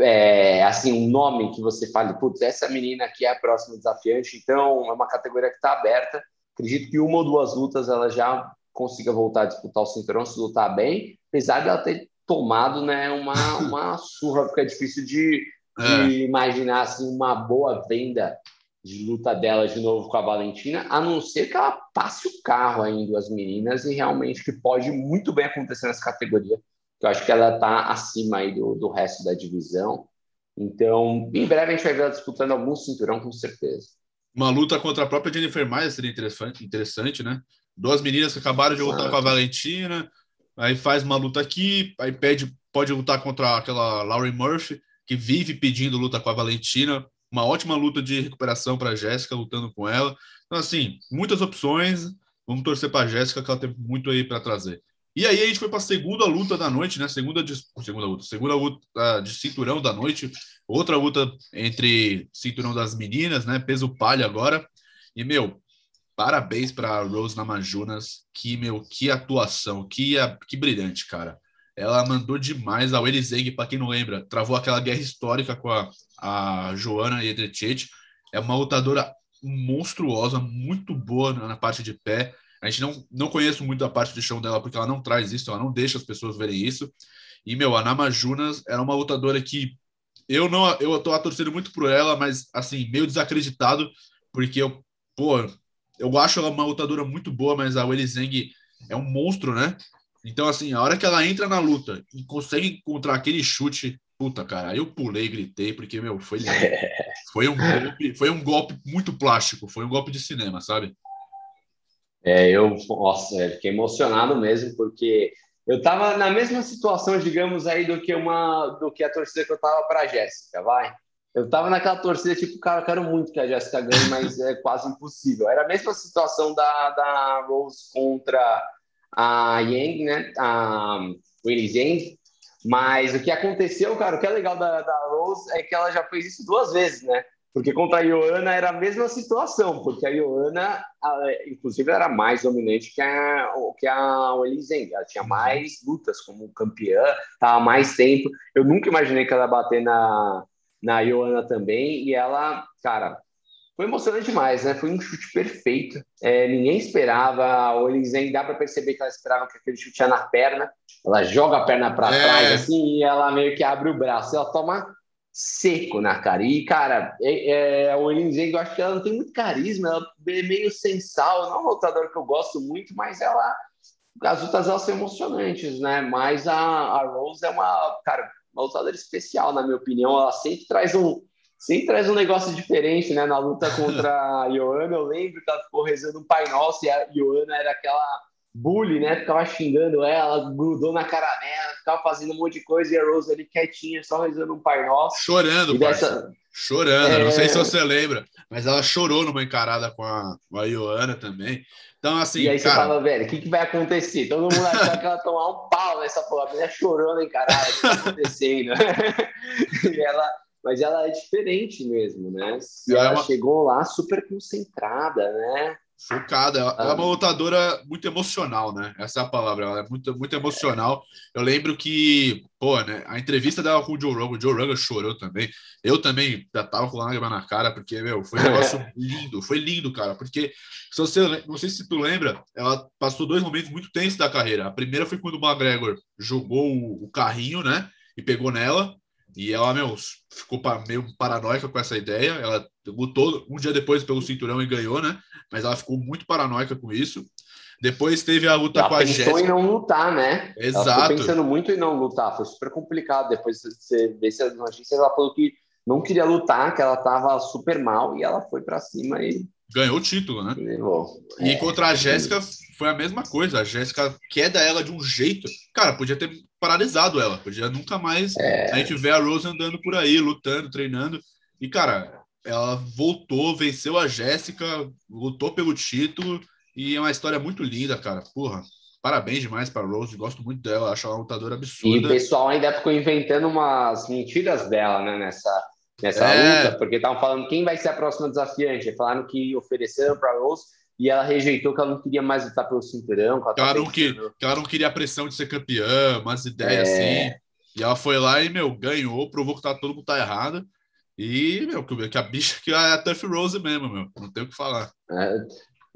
[SPEAKER 2] é, assim, um nome que você fale, putz, essa menina aqui é a próxima desafiante, então é uma categoria que está aberta. Acredito que uma ou duas lutas ela já consiga voltar a disputar o cinturão se lutar bem, apesar de ela ter tomado né, uma, uma surra, porque é difícil de, de é. imaginar assim, uma boa venda de luta dela de novo com a Valentina, a não ser que ela passe o carro ainda as meninas e realmente que pode muito bem acontecer nessa categoria. Eu acho que ela está acima aí do, do resto da divisão. Então, em breve a gente vai ver ela disputando algum cinturão, com certeza.
[SPEAKER 1] Uma luta contra a própria Jennifer Maia seria interessante, interessante né? Duas meninas que acabaram de lutar com a Valentina, aí faz uma luta aqui, aí pede, pode lutar contra aquela Laurie Murphy, que vive pedindo luta com a Valentina uma ótima luta de recuperação para a Jéssica, lutando com ela. Então, assim, muitas opções. Vamos torcer para a Jéssica, que ela tem muito aí para trazer. E aí a gente foi para a segunda luta da noite, né? Segunda, de, segunda luta, segunda luta de cinturão da noite. Outra luta entre cinturão das meninas, né? Peso palha agora. E, meu, parabéns para Rose Namajunas. Que, meu, que atuação, que, que brilhante, cara. Ela mandou demais. A Willy Zeng, para quem não lembra, travou aquela guerra histórica com a, a Joana Jedrzejczyk. É uma lutadora monstruosa, muito boa na parte de pé. A gente não, não conhece muito a parte de chão dela porque ela não traz isso, ela não deixa as pessoas verem isso. E, meu, a Nama Junas era uma lutadora que eu não eu tô torcendo muito por ela, mas assim, meio desacreditado, porque eu, pô, eu acho ela uma lutadora muito boa, mas a Weili Zeng é um monstro, né? Então, assim, a hora que ela entra na luta e consegue encontrar aquele chute, puta, cara, aí eu pulei, gritei, porque, meu, foi Foi um golpe, foi um golpe muito plástico, foi um golpe de cinema, sabe?
[SPEAKER 2] É, eu, nossa, eu fiquei emocionado mesmo, porque eu tava na mesma situação, digamos, aí, do que uma do que a torcida que eu tava para a Jéssica, vai. Eu tava naquela torcida, tipo, cara, eu quero muito que a Jéssica ganhe, mas é quase impossível. Era a mesma situação da, da Rose contra a Yang, né? A Willie Yang. Mas o que aconteceu, cara, o que é legal da, da Rose é que ela já fez isso duas vezes, né? Porque contra a Ioana era a mesma situação, porque a Ioana, inclusive, era mais dominante que a, que a Zeng. Ela tinha mais lutas como campeã, estava mais tempo. Eu nunca imaginei que ela ia bater na, na Ioana também. E ela, cara, foi emocionante demais, né? Foi um chute perfeito. É, ninguém esperava. A Olizen dá para perceber que ela esperava que aquele chute ia na perna. Ela joga a perna para é. trás assim e ela meio que abre o braço. Ela toma seco na cara. E, cara, é, é, a Olizen, eu acho que ela não tem muito carisma. Ela é meio sensal. Não é um lutador que eu gosto muito, mas ela. As lutas elas são emocionantes, né? Mas a, a Rose é uma. Cara, uma lutadora especial, na minha opinião. Ela sempre traz um, sempre traz um negócio diferente, né? Na luta contra a Ioana, eu lembro que ela ficou rezando um Pai Nosso e a Ioana era aquela bully, né? Ficava xingando ela, grudou na cara dela, ficava fazendo um monte de coisa e a Rose ali quietinha, só rezando um Pai Nosso.
[SPEAKER 1] Chorando, dessa... Chorando, é... não sei se é. você lembra, mas ela chorou numa encarada com a, com a Ioana também. Então, assim.
[SPEAKER 2] E aí
[SPEAKER 1] cara...
[SPEAKER 2] você fala, velho, o que, que vai acontecer? Todo mundo achava que ela tomar um pau nessa porra, a mulher chorando, encarada, o que tá acontecendo? e ela. Mas ela é diferente mesmo, né? E ela, ela é uma... chegou lá super concentrada, né?
[SPEAKER 1] Focada. Ela é uma lutadora muito emocional, né? Essa é a palavra. Ela é muito, muito emocional. Eu lembro que, pô, né? A entrevista dela com o Joe Rogan, o Joe Rogan chorou também. Eu também já tava com lágrima na cara, porque, meu, foi um negócio lindo. Foi lindo, cara. Porque, se você, não sei se tu lembra, ela passou dois momentos muito tensos da carreira. A primeira foi quando o McGregor jogou o, o carrinho, né? E pegou nela. E ela, meu, ficou meio paranoica com essa ideia. Ela lutou um dia depois pelo cinturão e ganhou, né? Mas ela ficou muito paranoica com isso. Depois teve a luta
[SPEAKER 2] ela
[SPEAKER 1] com a Jéssica.
[SPEAKER 2] pensou em não lutar, né?
[SPEAKER 1] Exato.
[SPEAKER 2] Ela ficou pensando muito em não lutar. Foi super complicado. Depois você vê se as notícias, ela falou que não queria lutar, que ela tava super mal e ela foi para cima e
[SPEAKER 1] ganhou o título, né? E é, contra a Jéssica foi a mesma coisa. A Jéssica queda ela de um jeito. Cara, podia ter paralisado ela. Podia nunca mais é. a gente ver a Rose andando por aí, lutando, treinando. E, cara, ela voltou, venceu a Jéssica, lutou pelo título. E é uma história muito linda, cara. Porra, parabéns demais para Rose. Gosto muito dela, acho ela uma lutadora absurda.
[SPEAKER 2] E o pessoal ainda ficou inventando umas mentiras dela, né, nessa, nessa é. luta, porque estavam falando quem vai ser a próxima desafiante. Falaram que ofereceram para Rose e ela rejeitou que ela não queria mais lutar pelo cinturão.
[SPEAKER 1] Que ela, não que, que ela não queria a pressão de ser campeã, umas ideias é... assim. E ela foi lá e, meu, ganhou, provou que tá, todo mundo tá errado. E, meu, que a bicha que é a Tuff Rose mesmo, meu. Não tem o que falar.
[SPEAKER 2] É...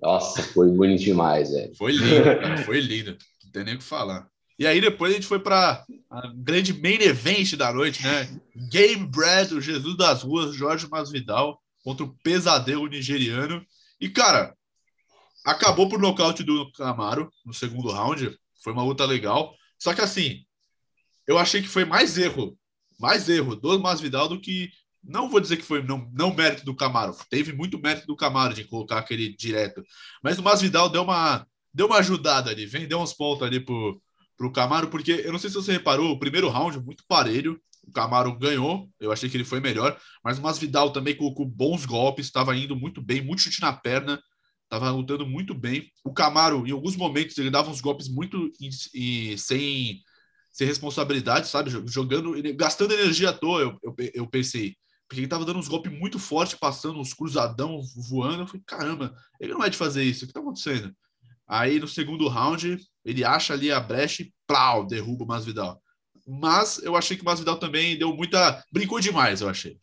[SPEAKER 2] Nossa, foi bonito demais, velho.
[SPEAKER 1] Foi lindo, cara, foi lindo. Não tem nem o que falar. E aí depois a gente foi para a grande main event da noite, né? Game Bread, o Jesus das ruas, Jorge Masvidal contra o pesadelo nigeriano. E, cara, Acabou por nocaute do Camaro no segundo round. Foi uma luta legal. Só que assim, eu achei que foi mais erro, mais erro do Masvidal do que. Não vou dizer que foi não, não mérito do Camaro. Teve muito mérito do Camaro de colocar aquele direto. Mas o Masvidal deu uma, deu uma ajudada ali, vendeu uns pontos ali pro, pro Camaro, porque eu não sei se você reparou, o primeiro round muito parelho. O Camaro ganhou, eu achei que ele foi melhor, mas o Masvidal também colocou bons golpes, estava indo muito bem, muito chute na perna, Tava lutando muito bem. O Camaro, em alguns momentos, ele dava uns golpes muito e, sem, sem responsabilidade, sabe? Jogando, gastando energia à toa, eu, eu, eu pensei. Porque ele tava dando uns golpes muito fortes, passando uns cruzadão voando. Eu falei, caramba, ele não é de fazer isso. O que tá acontecendo? Aí no segundo round, ele acha ali a brecha e plau, derruba o Masvidal. Mas eu achei que o Masvidal também deu muita. brincou demais, eu achei.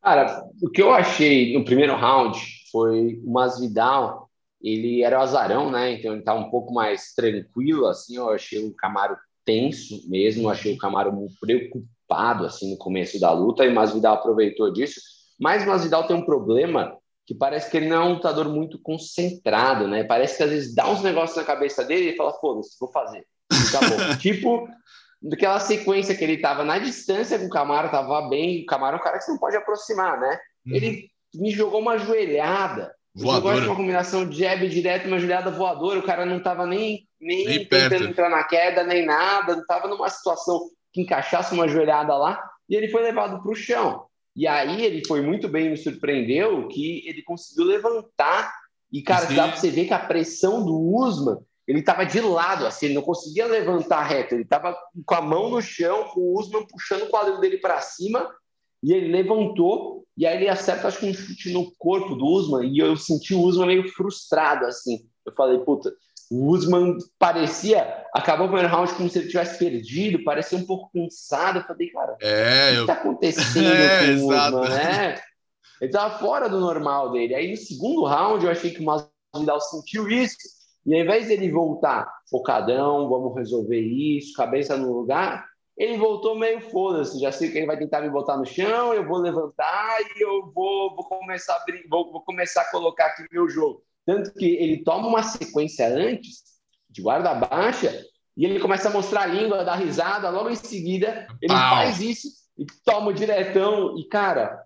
[SPEAKER 2] Cara, o que eu achei no primeiro round foi o Masvidal, ele era o azarão, né? Então ele tá um pouco mais tranquilo, assim. Eu achei o Camaro tenso mesmo, achei o Camaro preocupado, assim, no começo da luta, e o Masvidal aproveitou disso. Mas o Masvidal tem um problema que parece que ele não é um lutador muito concentrado, né? Parece que às vezes dá uns negócios na cabeça dele e fala, foda-se, vou fazer. E tá bom. tipo, daquela sequência que ele tava na distância com o Camaro, tava bem. O Camaro é um cara que você não pode aproximar, né? Uhum. Ele me jogou uma joelhada. Voadora. De uma combinação jab direto, uma joelhada voadora. O cara não estava nem, nem, nem tentando perto. entrar na queda, nem nada. Não estava numa situação que encaixasse uma joelhada lá. E ele foi levado para o chão. E aí ele foi muito bem, me surpreendeu que ele conseguiu levantar. E, cara, Sim. dá para você ver que a pressão do Usman, ele estava de lado, assim, ele não conseguia levantar reto. Ele estava com a mão no chão, com o Usman puxando o quadril dele para cima e ele levantou, e aí ele acerta, acho que um chute no corpo do Usman, e eu senti o Usman meio frustrado, assim. Eu falei, puta, o Usman parecia, acabou o primeiro round como se ele tivesse perdido, parecia um pouco cansado. Eu falei, cara,
[SPEAKER 1] é,
[SPEAKER 2] o que
[SPEAKER 1] eu...
[SPEAKER 2] está acontecendo é, com o Usman, né? Ele estava fora do normal dele. Aí no segundo round eu achei que o Masvidal sentiu isso, e ao invés dele voltar focadão, vamos resolver isso, cabeça no lugar, ele voltou meio foda-se, já sei que ele vai tentar me botar no chão, eu vou levantar e eu vou, vou, começar, a, vou, vou começar a colocar aqui meu jogo. Tanto que ele toma uma sequência antes, de guarda baixa, e ele começa a mostrar a língua, dar risada, logo em seguida ele Pau. faz isso e toma o diretão. E, cara,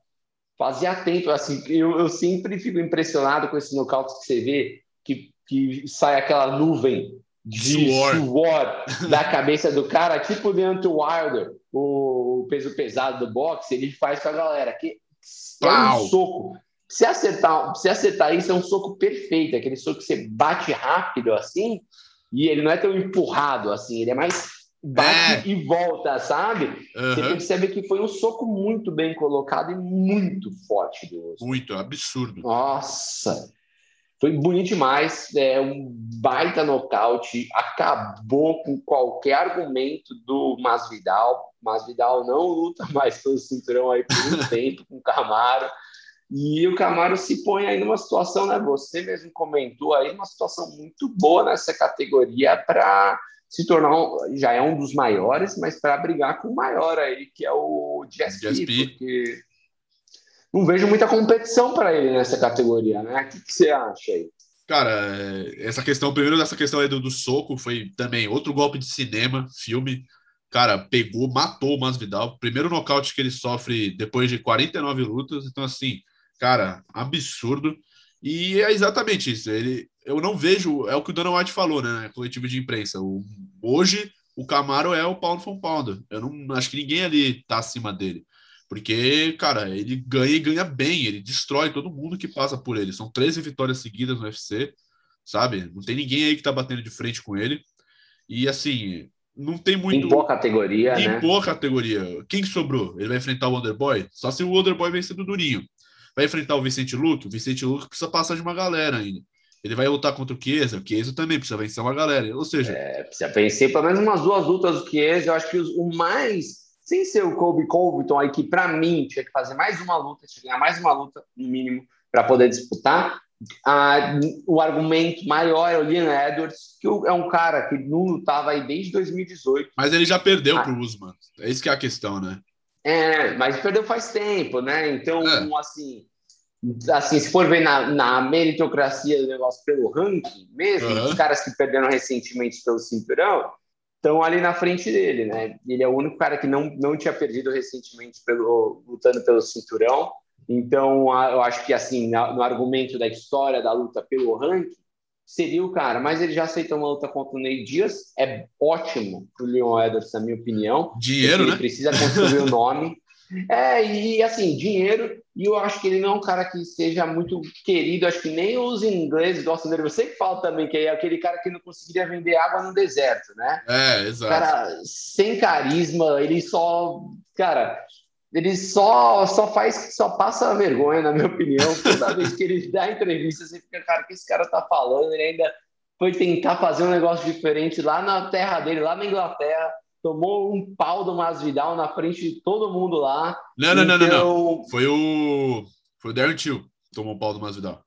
[SPEAKER 2] fazia tempo, assim, eu, eu sempre fico impressionado com esses nocautes que você vê, que, que sai aquela nuvem de suor. suor da cabeça do cara, tipo o Deontay Wilder, o, peso pesado do boxe, ele faz com a galera, que é um soco. Se acertar, se acertar isso, é um soco perfeito, aquele soco que você bate rápido assim, e ele não é tão empurrado assim, ele é mais bate é. e volta, sabe? Uhum. Você percebe que foi um soco muito bem colocado e muito forte do.
[SPEAKER 1] Muito, absurdo.
[SPEAKER 2] Nossa! Foi bonito demais, é um baita nocaute, acabou com qualquer argumento do Masvidal. Masvidal não luta mais pelo cinturão aí por um tempo com o Camaro. E o Camaro se põe aí numa situação, né? Você mesmo comentou aí, uma situação muito boa nessa categoria para se tornar, um, já é um dos maiores, mas para brigar com o maior aí, que é o GSP, GSP. porque não vejo muita competição para ele nessa categoria, né? O que, que, você acha aí?
[SPEAKER 1] Cara, essa questão, primeiro dessa questão aí do, do soco, foi também outro golpe de cinema, filme. Cara, pegou, matou o Masvidal. Primeiro nocaute que ele sofre depois de 49 lutas. Então, assim, cara, absurdo. E é exatamente isso. Ele, eu não vejo, é o que o Dana White falou, né? Coletivo de imprensa. O, hoje, o Camaro é o pound for pound. Eu não acho que ninguém ali tá acima dele. Porque, cara, ele ganha e ganha bem, ele destrói todo mundo que passa por ele. São 13 vitórias seguidas no UFC, sabe? Não tem ninguém aí que tá batendo de frente com ele. E assim, não tem muito.
[SPEAKER 2] Em boa categoria.
[SPEAKER 1] Em
[SPEAKER 2] né?
[SPEAKER 1] boa categoria. Quem que sobrou? Ele vai enfrentar o Wonderboy? Só se o Wonderboy vencer do Durinho. Vai enfrentar o Vicente Luque? O Vicente Luque precisa passar de uma galera ainda. Ele vai lutar contra o Chiesa, o Chiesa também precisa vencer uma galera. Ou seja.
[SPEAKER 2] É, precisa vencer pelo menos umas duas lutas do Chiesa. Eu acho que o mais. Sem ser o Kobe Covington aí, que para mim tinha que fazer mais uma luta, tinha que ganhar mais uma luta, no mínimo, para poder disputar. Ah, o argumento maior é o Leon Edwards, que é um cara que não lutava aí desde 2018.
[SPEAKER 1] Mas ele já perdeu ah. para o Usman. É isso que é a questão, né?
[SPEAKER 2] É, mas perdeu faz tempo, né? Então, é. assim, assim, se for ver na, na, meritocracia do negócio pelo ranking mesmo, uhum. os caras que perderam recentemente pelo cinturão estão ali na frente dele, né? Ele é o único cara que não, não tinha perdido recentemente pelo, lutando pelo cinturão. Então, eu acho que, assim, no argumento da história da luta pelo ranking, seria o cara, mas ele já aceitou uma luta contra o Ney Dias, é ótimo para o Leon Edwards, na minha opinião.
[SPEAKER 1] Dinheiro,
[SPEAKER 2] ele
[SPEAKER 1] né?
[SPEAKER 2] precisa construir o nome. É, e assim, dinheiro, e eu acho que ele não é um cara que seja muito querido, acho que nem os ingleses gostam dele. Você que fala também que é aquele cara que não conseguiria vender água no deserto, né?
[SPEAKER 1] É, exato.
[SPEAKER 2] Cara, sem carisma, ele só. Cara, ele só, só faz, só passa vergonha, na minha opinião. Toda vez que ele dá entrevista, você fica, cara, o que esse cara tá falando? Ele ainda foi tentar fazer um negócio diferente lá na terra dele, lá na Inglaterra. Tomou um pau do Masvidal na frente de todo mundo lá.
[SPEAKER 1] Não, não, então... não, não, não. Foi o. Foi o Darren Till que tomou um pau do Masvidal.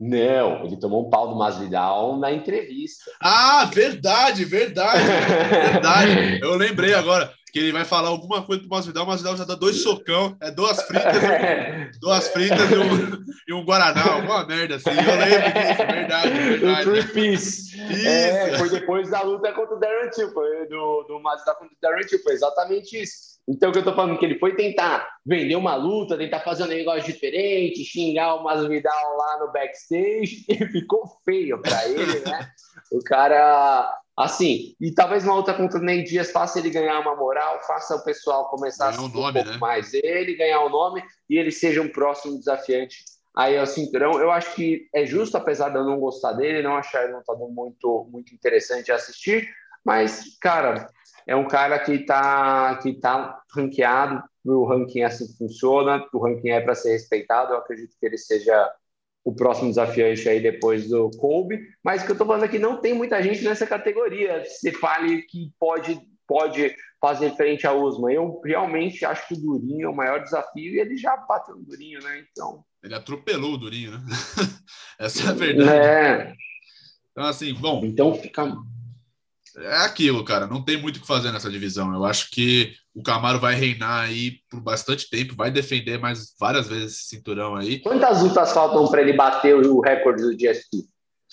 [SPEAKER 2] Não, ele tomou um pau do Masvidal na entrevista.
[SPEAKER 1] Ah, verdade, verdade. verdade. Eu lembrei agora que ele vai falar alguma coisa pro Masvidal, o Masvidal já dá dois socão, é duas fritas, duas fritas e um, e um Guaraná, alguma merda assim. Eu lembro disso, verdade. verdade.
[SPEAKER 2] O Three Piece. É, foi depois da luta contra o Darren Till, foi do, do Masvidal contra o Darren Till, foi exatamente isso. Então, o que eu tô falando que ele foi tentar vender uma luta, tentar fazer um negócio diferente, xingar o Masvidal lá no backstage, e ficou feio para ele, né? O cara Assim, e talvez uma outra contra o Ney Dias faça ele ganhar uma moral, faça o pessoal começar
[SPEAKER 1] ganhar
[SPEAKER 2] a
[SPEAKER 1] um, nome,
[SPEAKER 2] um pouco né? mais ele, ganhar o um nome e ele seja um próximo desafiante aí ao cinturão. Eu acho que é justo, apesar de eu não gostar dele, não achar ele um lutador muito, muito interessante assistir, mas, cara, é um cara que está que tá ranqueado, o ranking assim funciona, o ranking é para ser respeitado, eu acredito que ele seja o próximo desafiante aí depois do Kobe, mas o que eu estou falando aqui, não tem muita gente nessa categoria. Se fale que pode, pode fazer frente a Usman. Eu realmente acho que o Durinho é o maior desafio e ele já bateu no Durinho, né? Então.
[SPEAKER 1] Ele atropelou o Durinho, né? Essa é a verdade.
[SPEAKER 2] É.
[SPEAKER 1] Então, assim, bom.
[SPEAKER 2] Então fica
[SPEAKER 1] é aquilo, cara. Não tem muito o que fazer nessa divisão. Eu acho que o Camaro vai reinar aí por bastante tempo, vai defender mais várias vezes esse cinturão aí.
[SPEAKER 2] Quantas lutas faltam para ele bater o recorde do GSP?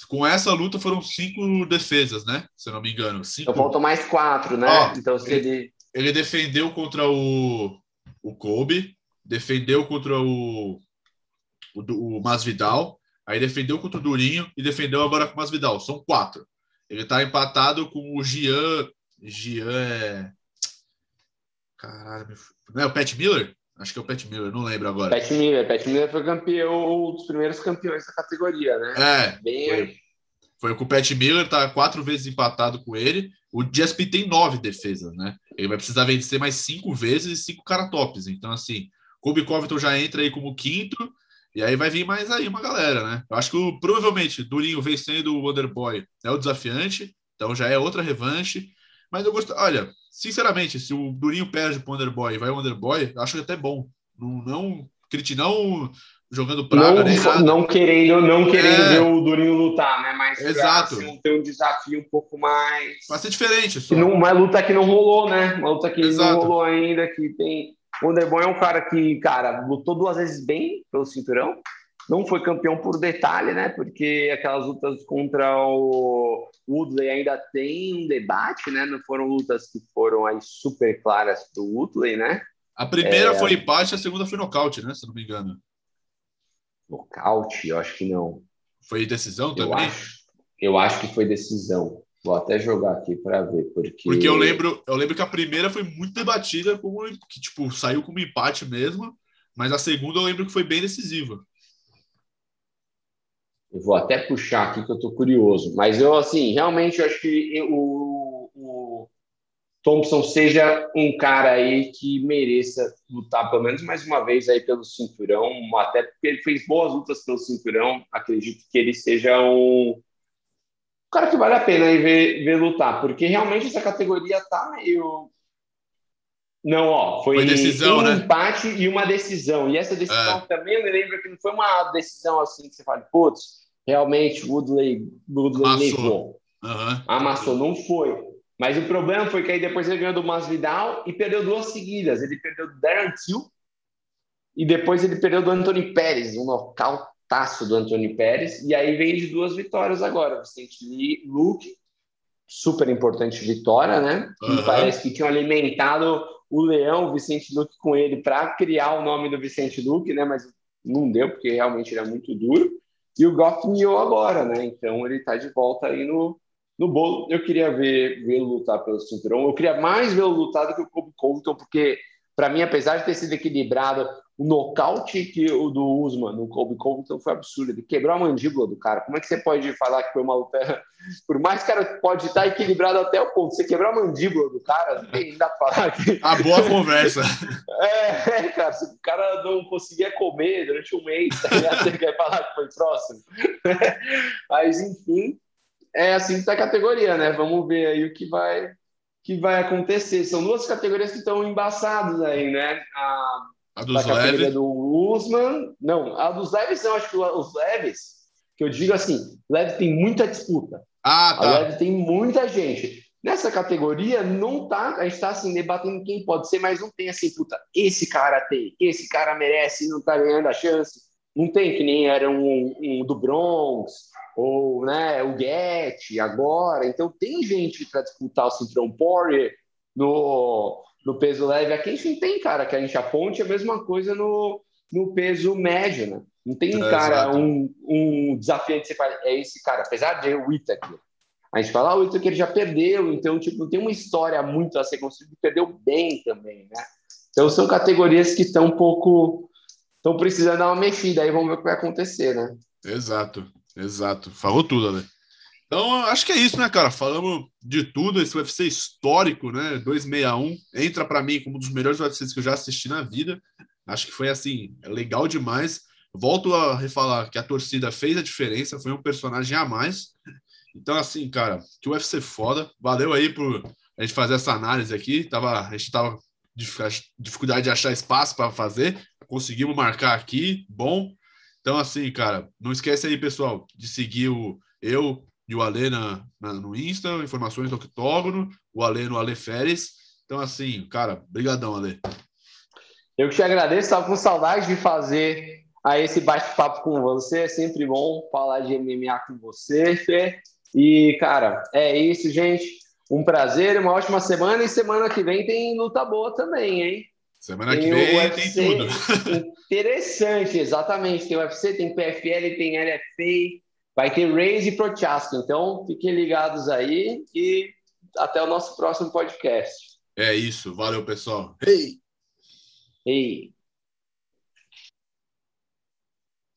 [SPEAKER 1] Com essa luta foram cinco defesas, né? Se eu não me engano. Cinco...
[SPEAKER 2] Então faltam mais quatro, né? Ó, então se
[SPEAKER 1] ele... ele... ele. defendeu contra o, o Kobe, defendeu contra o, o, o Masvidal, aí defendeu contra o Durinho e defendeu agora com o Masvidal. São quatro. Ele tá empatado com o Gian. Gian é. Caralho, não é o Pat Miller? Acho que é o Pat Miller, não lembro agora.
[SPEAKER 2] Pat Miller, Pat Miller foi campeão, um dos primeiros campeões da categoria, né?
[SPEAKER 1] É. Bem... Foi, foi com o Pat Miller, tá quatro vezes empatado com ele. O GSP tem nove defesas, né? Ele vai precisar vencer mais cinco vezes e cinco cara tops. Então, assim, Kobe Covington já entra aí como quinto, e aí vai vir mais aí uma galera, né? Eu acho que provavelmente Durinho vencendo o Wonderboy é o desafiante, então já é outra revanche. Mas eu gosto, olha, sinceramente, se o Durinho perde pro Wonderboy e vai o Wonderboy, acho até bom. Não, não, não jogando praga,
[SPEAKER 2] não,
[SPEAKER 1] nem
[SPEAKER 2] nada. Não querendo, não querendo é. ver o Durinho lutar, né? Mas
[SPEAKER 1] Exato.
[SPEAKER 2] Assim, ter um desafio um pouco mais.
[SPEAKER 1] Vai ser diferente. Só.
[SPEAKER 2] Não, uma luta que não rolou, né? Uma luta que Exato. não rolou ainda, que tem. O Wonderboy é um cara que, cara, lutou duas vezes bem pelo cinturão. Não foi campeão por detalhe, né? Porque aquelas lutas contra o Woodley ainda tem um debate, né? Não foram lutas que foram aí super claras para o Woodley, né?
[SPEAKER 1] A primeira é... foi empate, a segunda foi nocaute, né? Se não me engano.
[SPEAKER 2] Nocaute? Eu acho que não.
[SPEAKER 1] Foi decisão
[SPEAKER 2] eu
[SPEAKER 1] também?
[SPEAKER 2] Acho, eu acho que foi decisão. Vou até jogar aqui para ver, porque...
[SPEAKER 1] Porque eu lembro, eu lembro que a primeira foi muito debatida, como que tipo saiu como empate mesmo, mas a segunda eu lembro que foi bem decisiva.
[SPEAKER 2] Eu vou até puxar aqui que eu estou curioso. Mas eu, assim, realmente eu acho que o, o Thompson seja um cara aí que mereça lutar pelo menos mais uma vez aí pelo cinturão, até porque ele fez boas lutas pelo cinturão. Acredito que ele seja um cara que vale a pena aí ver, ver lutar, porque realmente essa categoria tá meio não, ó, foi, foi decisão, um né? empate e uma decisão. E essa decisão é. também eu me lembro que não foi uma decisão assim que você fala, putz, realmente Woodley, Woodley Amassou. levou. Uhum. Amassou, não foi. Mas o problema foi que aí depois ele ganhou do Masvidal e perdeu duas seguidas. Ele perdeu do Darren Till e depois ele perdeu do Anthony Pérez, um nocautaço do Anthony Pérez. E aí vem de duas vitórias agora. Vicente Luke, super importante vitória, né? Uhum. E parece que tinham alimentado o Leão, o Vicente Luke, com ele para criar o nome do Vicente Luke, né? Mas não deu, porque realmente ele é muito duro. E o Goff miou agora, né? Então ele está de volta aí no, no bolo. Eu queria ver vê-lo lutar pelo cinturão. Eu queria mais vê-lo lutar do que o Kobe Covington, porque para mim, apesar de ter sido equilibrado, o nocaute que o do Usman no Kobe Covington foi absurdo. Ele quebrou a mandíbula do cara. Como é que você pode falar que foi uma luta? Por mais que o cara pode estar equilibrado até o ponto, você quebrou a mandíbula do cara, não tem nada pra falar. Que...
[SPEAKER 1] A boa conversa.
[SPEAKER 2] É, é, cara, se o cara não conseguia comer durante um mês, tá você quer falar que foi próximo. Mas, enfim, é assim que tá a categoria, né? Vamos ver aí o que vai, que vai acontecer. São duas categorias que estão embaçadas aí, né? A
[SPEAKER 1] a dos leves?
[SPEAKER 2] do Usman. Não, a dos leves não, acho que os leves, que eu digo assim, leve tem muita disputa.
[SPEAKER 1] Ah, tá.
[SPEAKER 2] A leve tem muita gente. Nessa categoria, não tá, a gente tá assim, debatendo quem pode ser, mas não tem assim, puta, esse cara tem, esse cara merece, não tá ganhando a chance. Não tem que nem era um, um do Bronx, ou né, o Get agora. Então tem gente para disputar o cinturão Poirier no no peso leve. Aqui a gente não tem cara que a gente aponte a mesma coisa no, no peso médio, né? Não tem um é, cara, um, um desafiante que você fala, é esse cara, apesar de o Itaker. A gente fala, ah, o Itaker já perdeu, então, tipo, não tem uma história muito a ser construída, perdeu bem também, né? Então, são categorias que estão um pouco, estão precisando dar uma mexida, aí vamos ver o que vai acontecer, né?
[SPEAKER 1] Exato, exato. Falou tudo, né? Então, acho que é isso, né, cara? Falamos de tudo, esse UFC histórico, né? 261 entra para mim como um dos melhores UFCs que eu já assisti na vida. Acho que foi assim, legal demais. Volto a refalar que a torcida fez a diferença, foi um personagem a mais. Então, assim, cara, que UFC foda. Valeu aí por a gente fazer essa análise aqui. Tava, a gente tava dificuldade de achar espaço para fazer. Conseguimos marcar aqui, bom. Então, assim, cara, não esquece aí, pessoal, de seguir o eu, e o Alê na, na, no Insta, informações do octógono, o Alê no Alê Férez. Então, assim, cara, brigadão, Alê.
[SPEAKER 2] Eu que te agradeço, estava com saudade de fazer a esse bate-papo com você. É sempre bom falar de MMA com você, Fê. E, cara, é isso, gente. Um prazer, uma ótima semana. E semana que vem tem luta boa também, hein?
[SPEAKER 1] Semana tem que vem UFC, tem tudo.
[SPEAKER 2] Interessante, exatamente. Tem UFC, tem PFL, tem LFA, vai ter Raise e Prochaska. Então, fiquem ligados aí e até o nosso próximo podcast.
[SPEAKER 1] É isso. Valeu, pessoal. Hey!
[SPEAKER 2] Hey!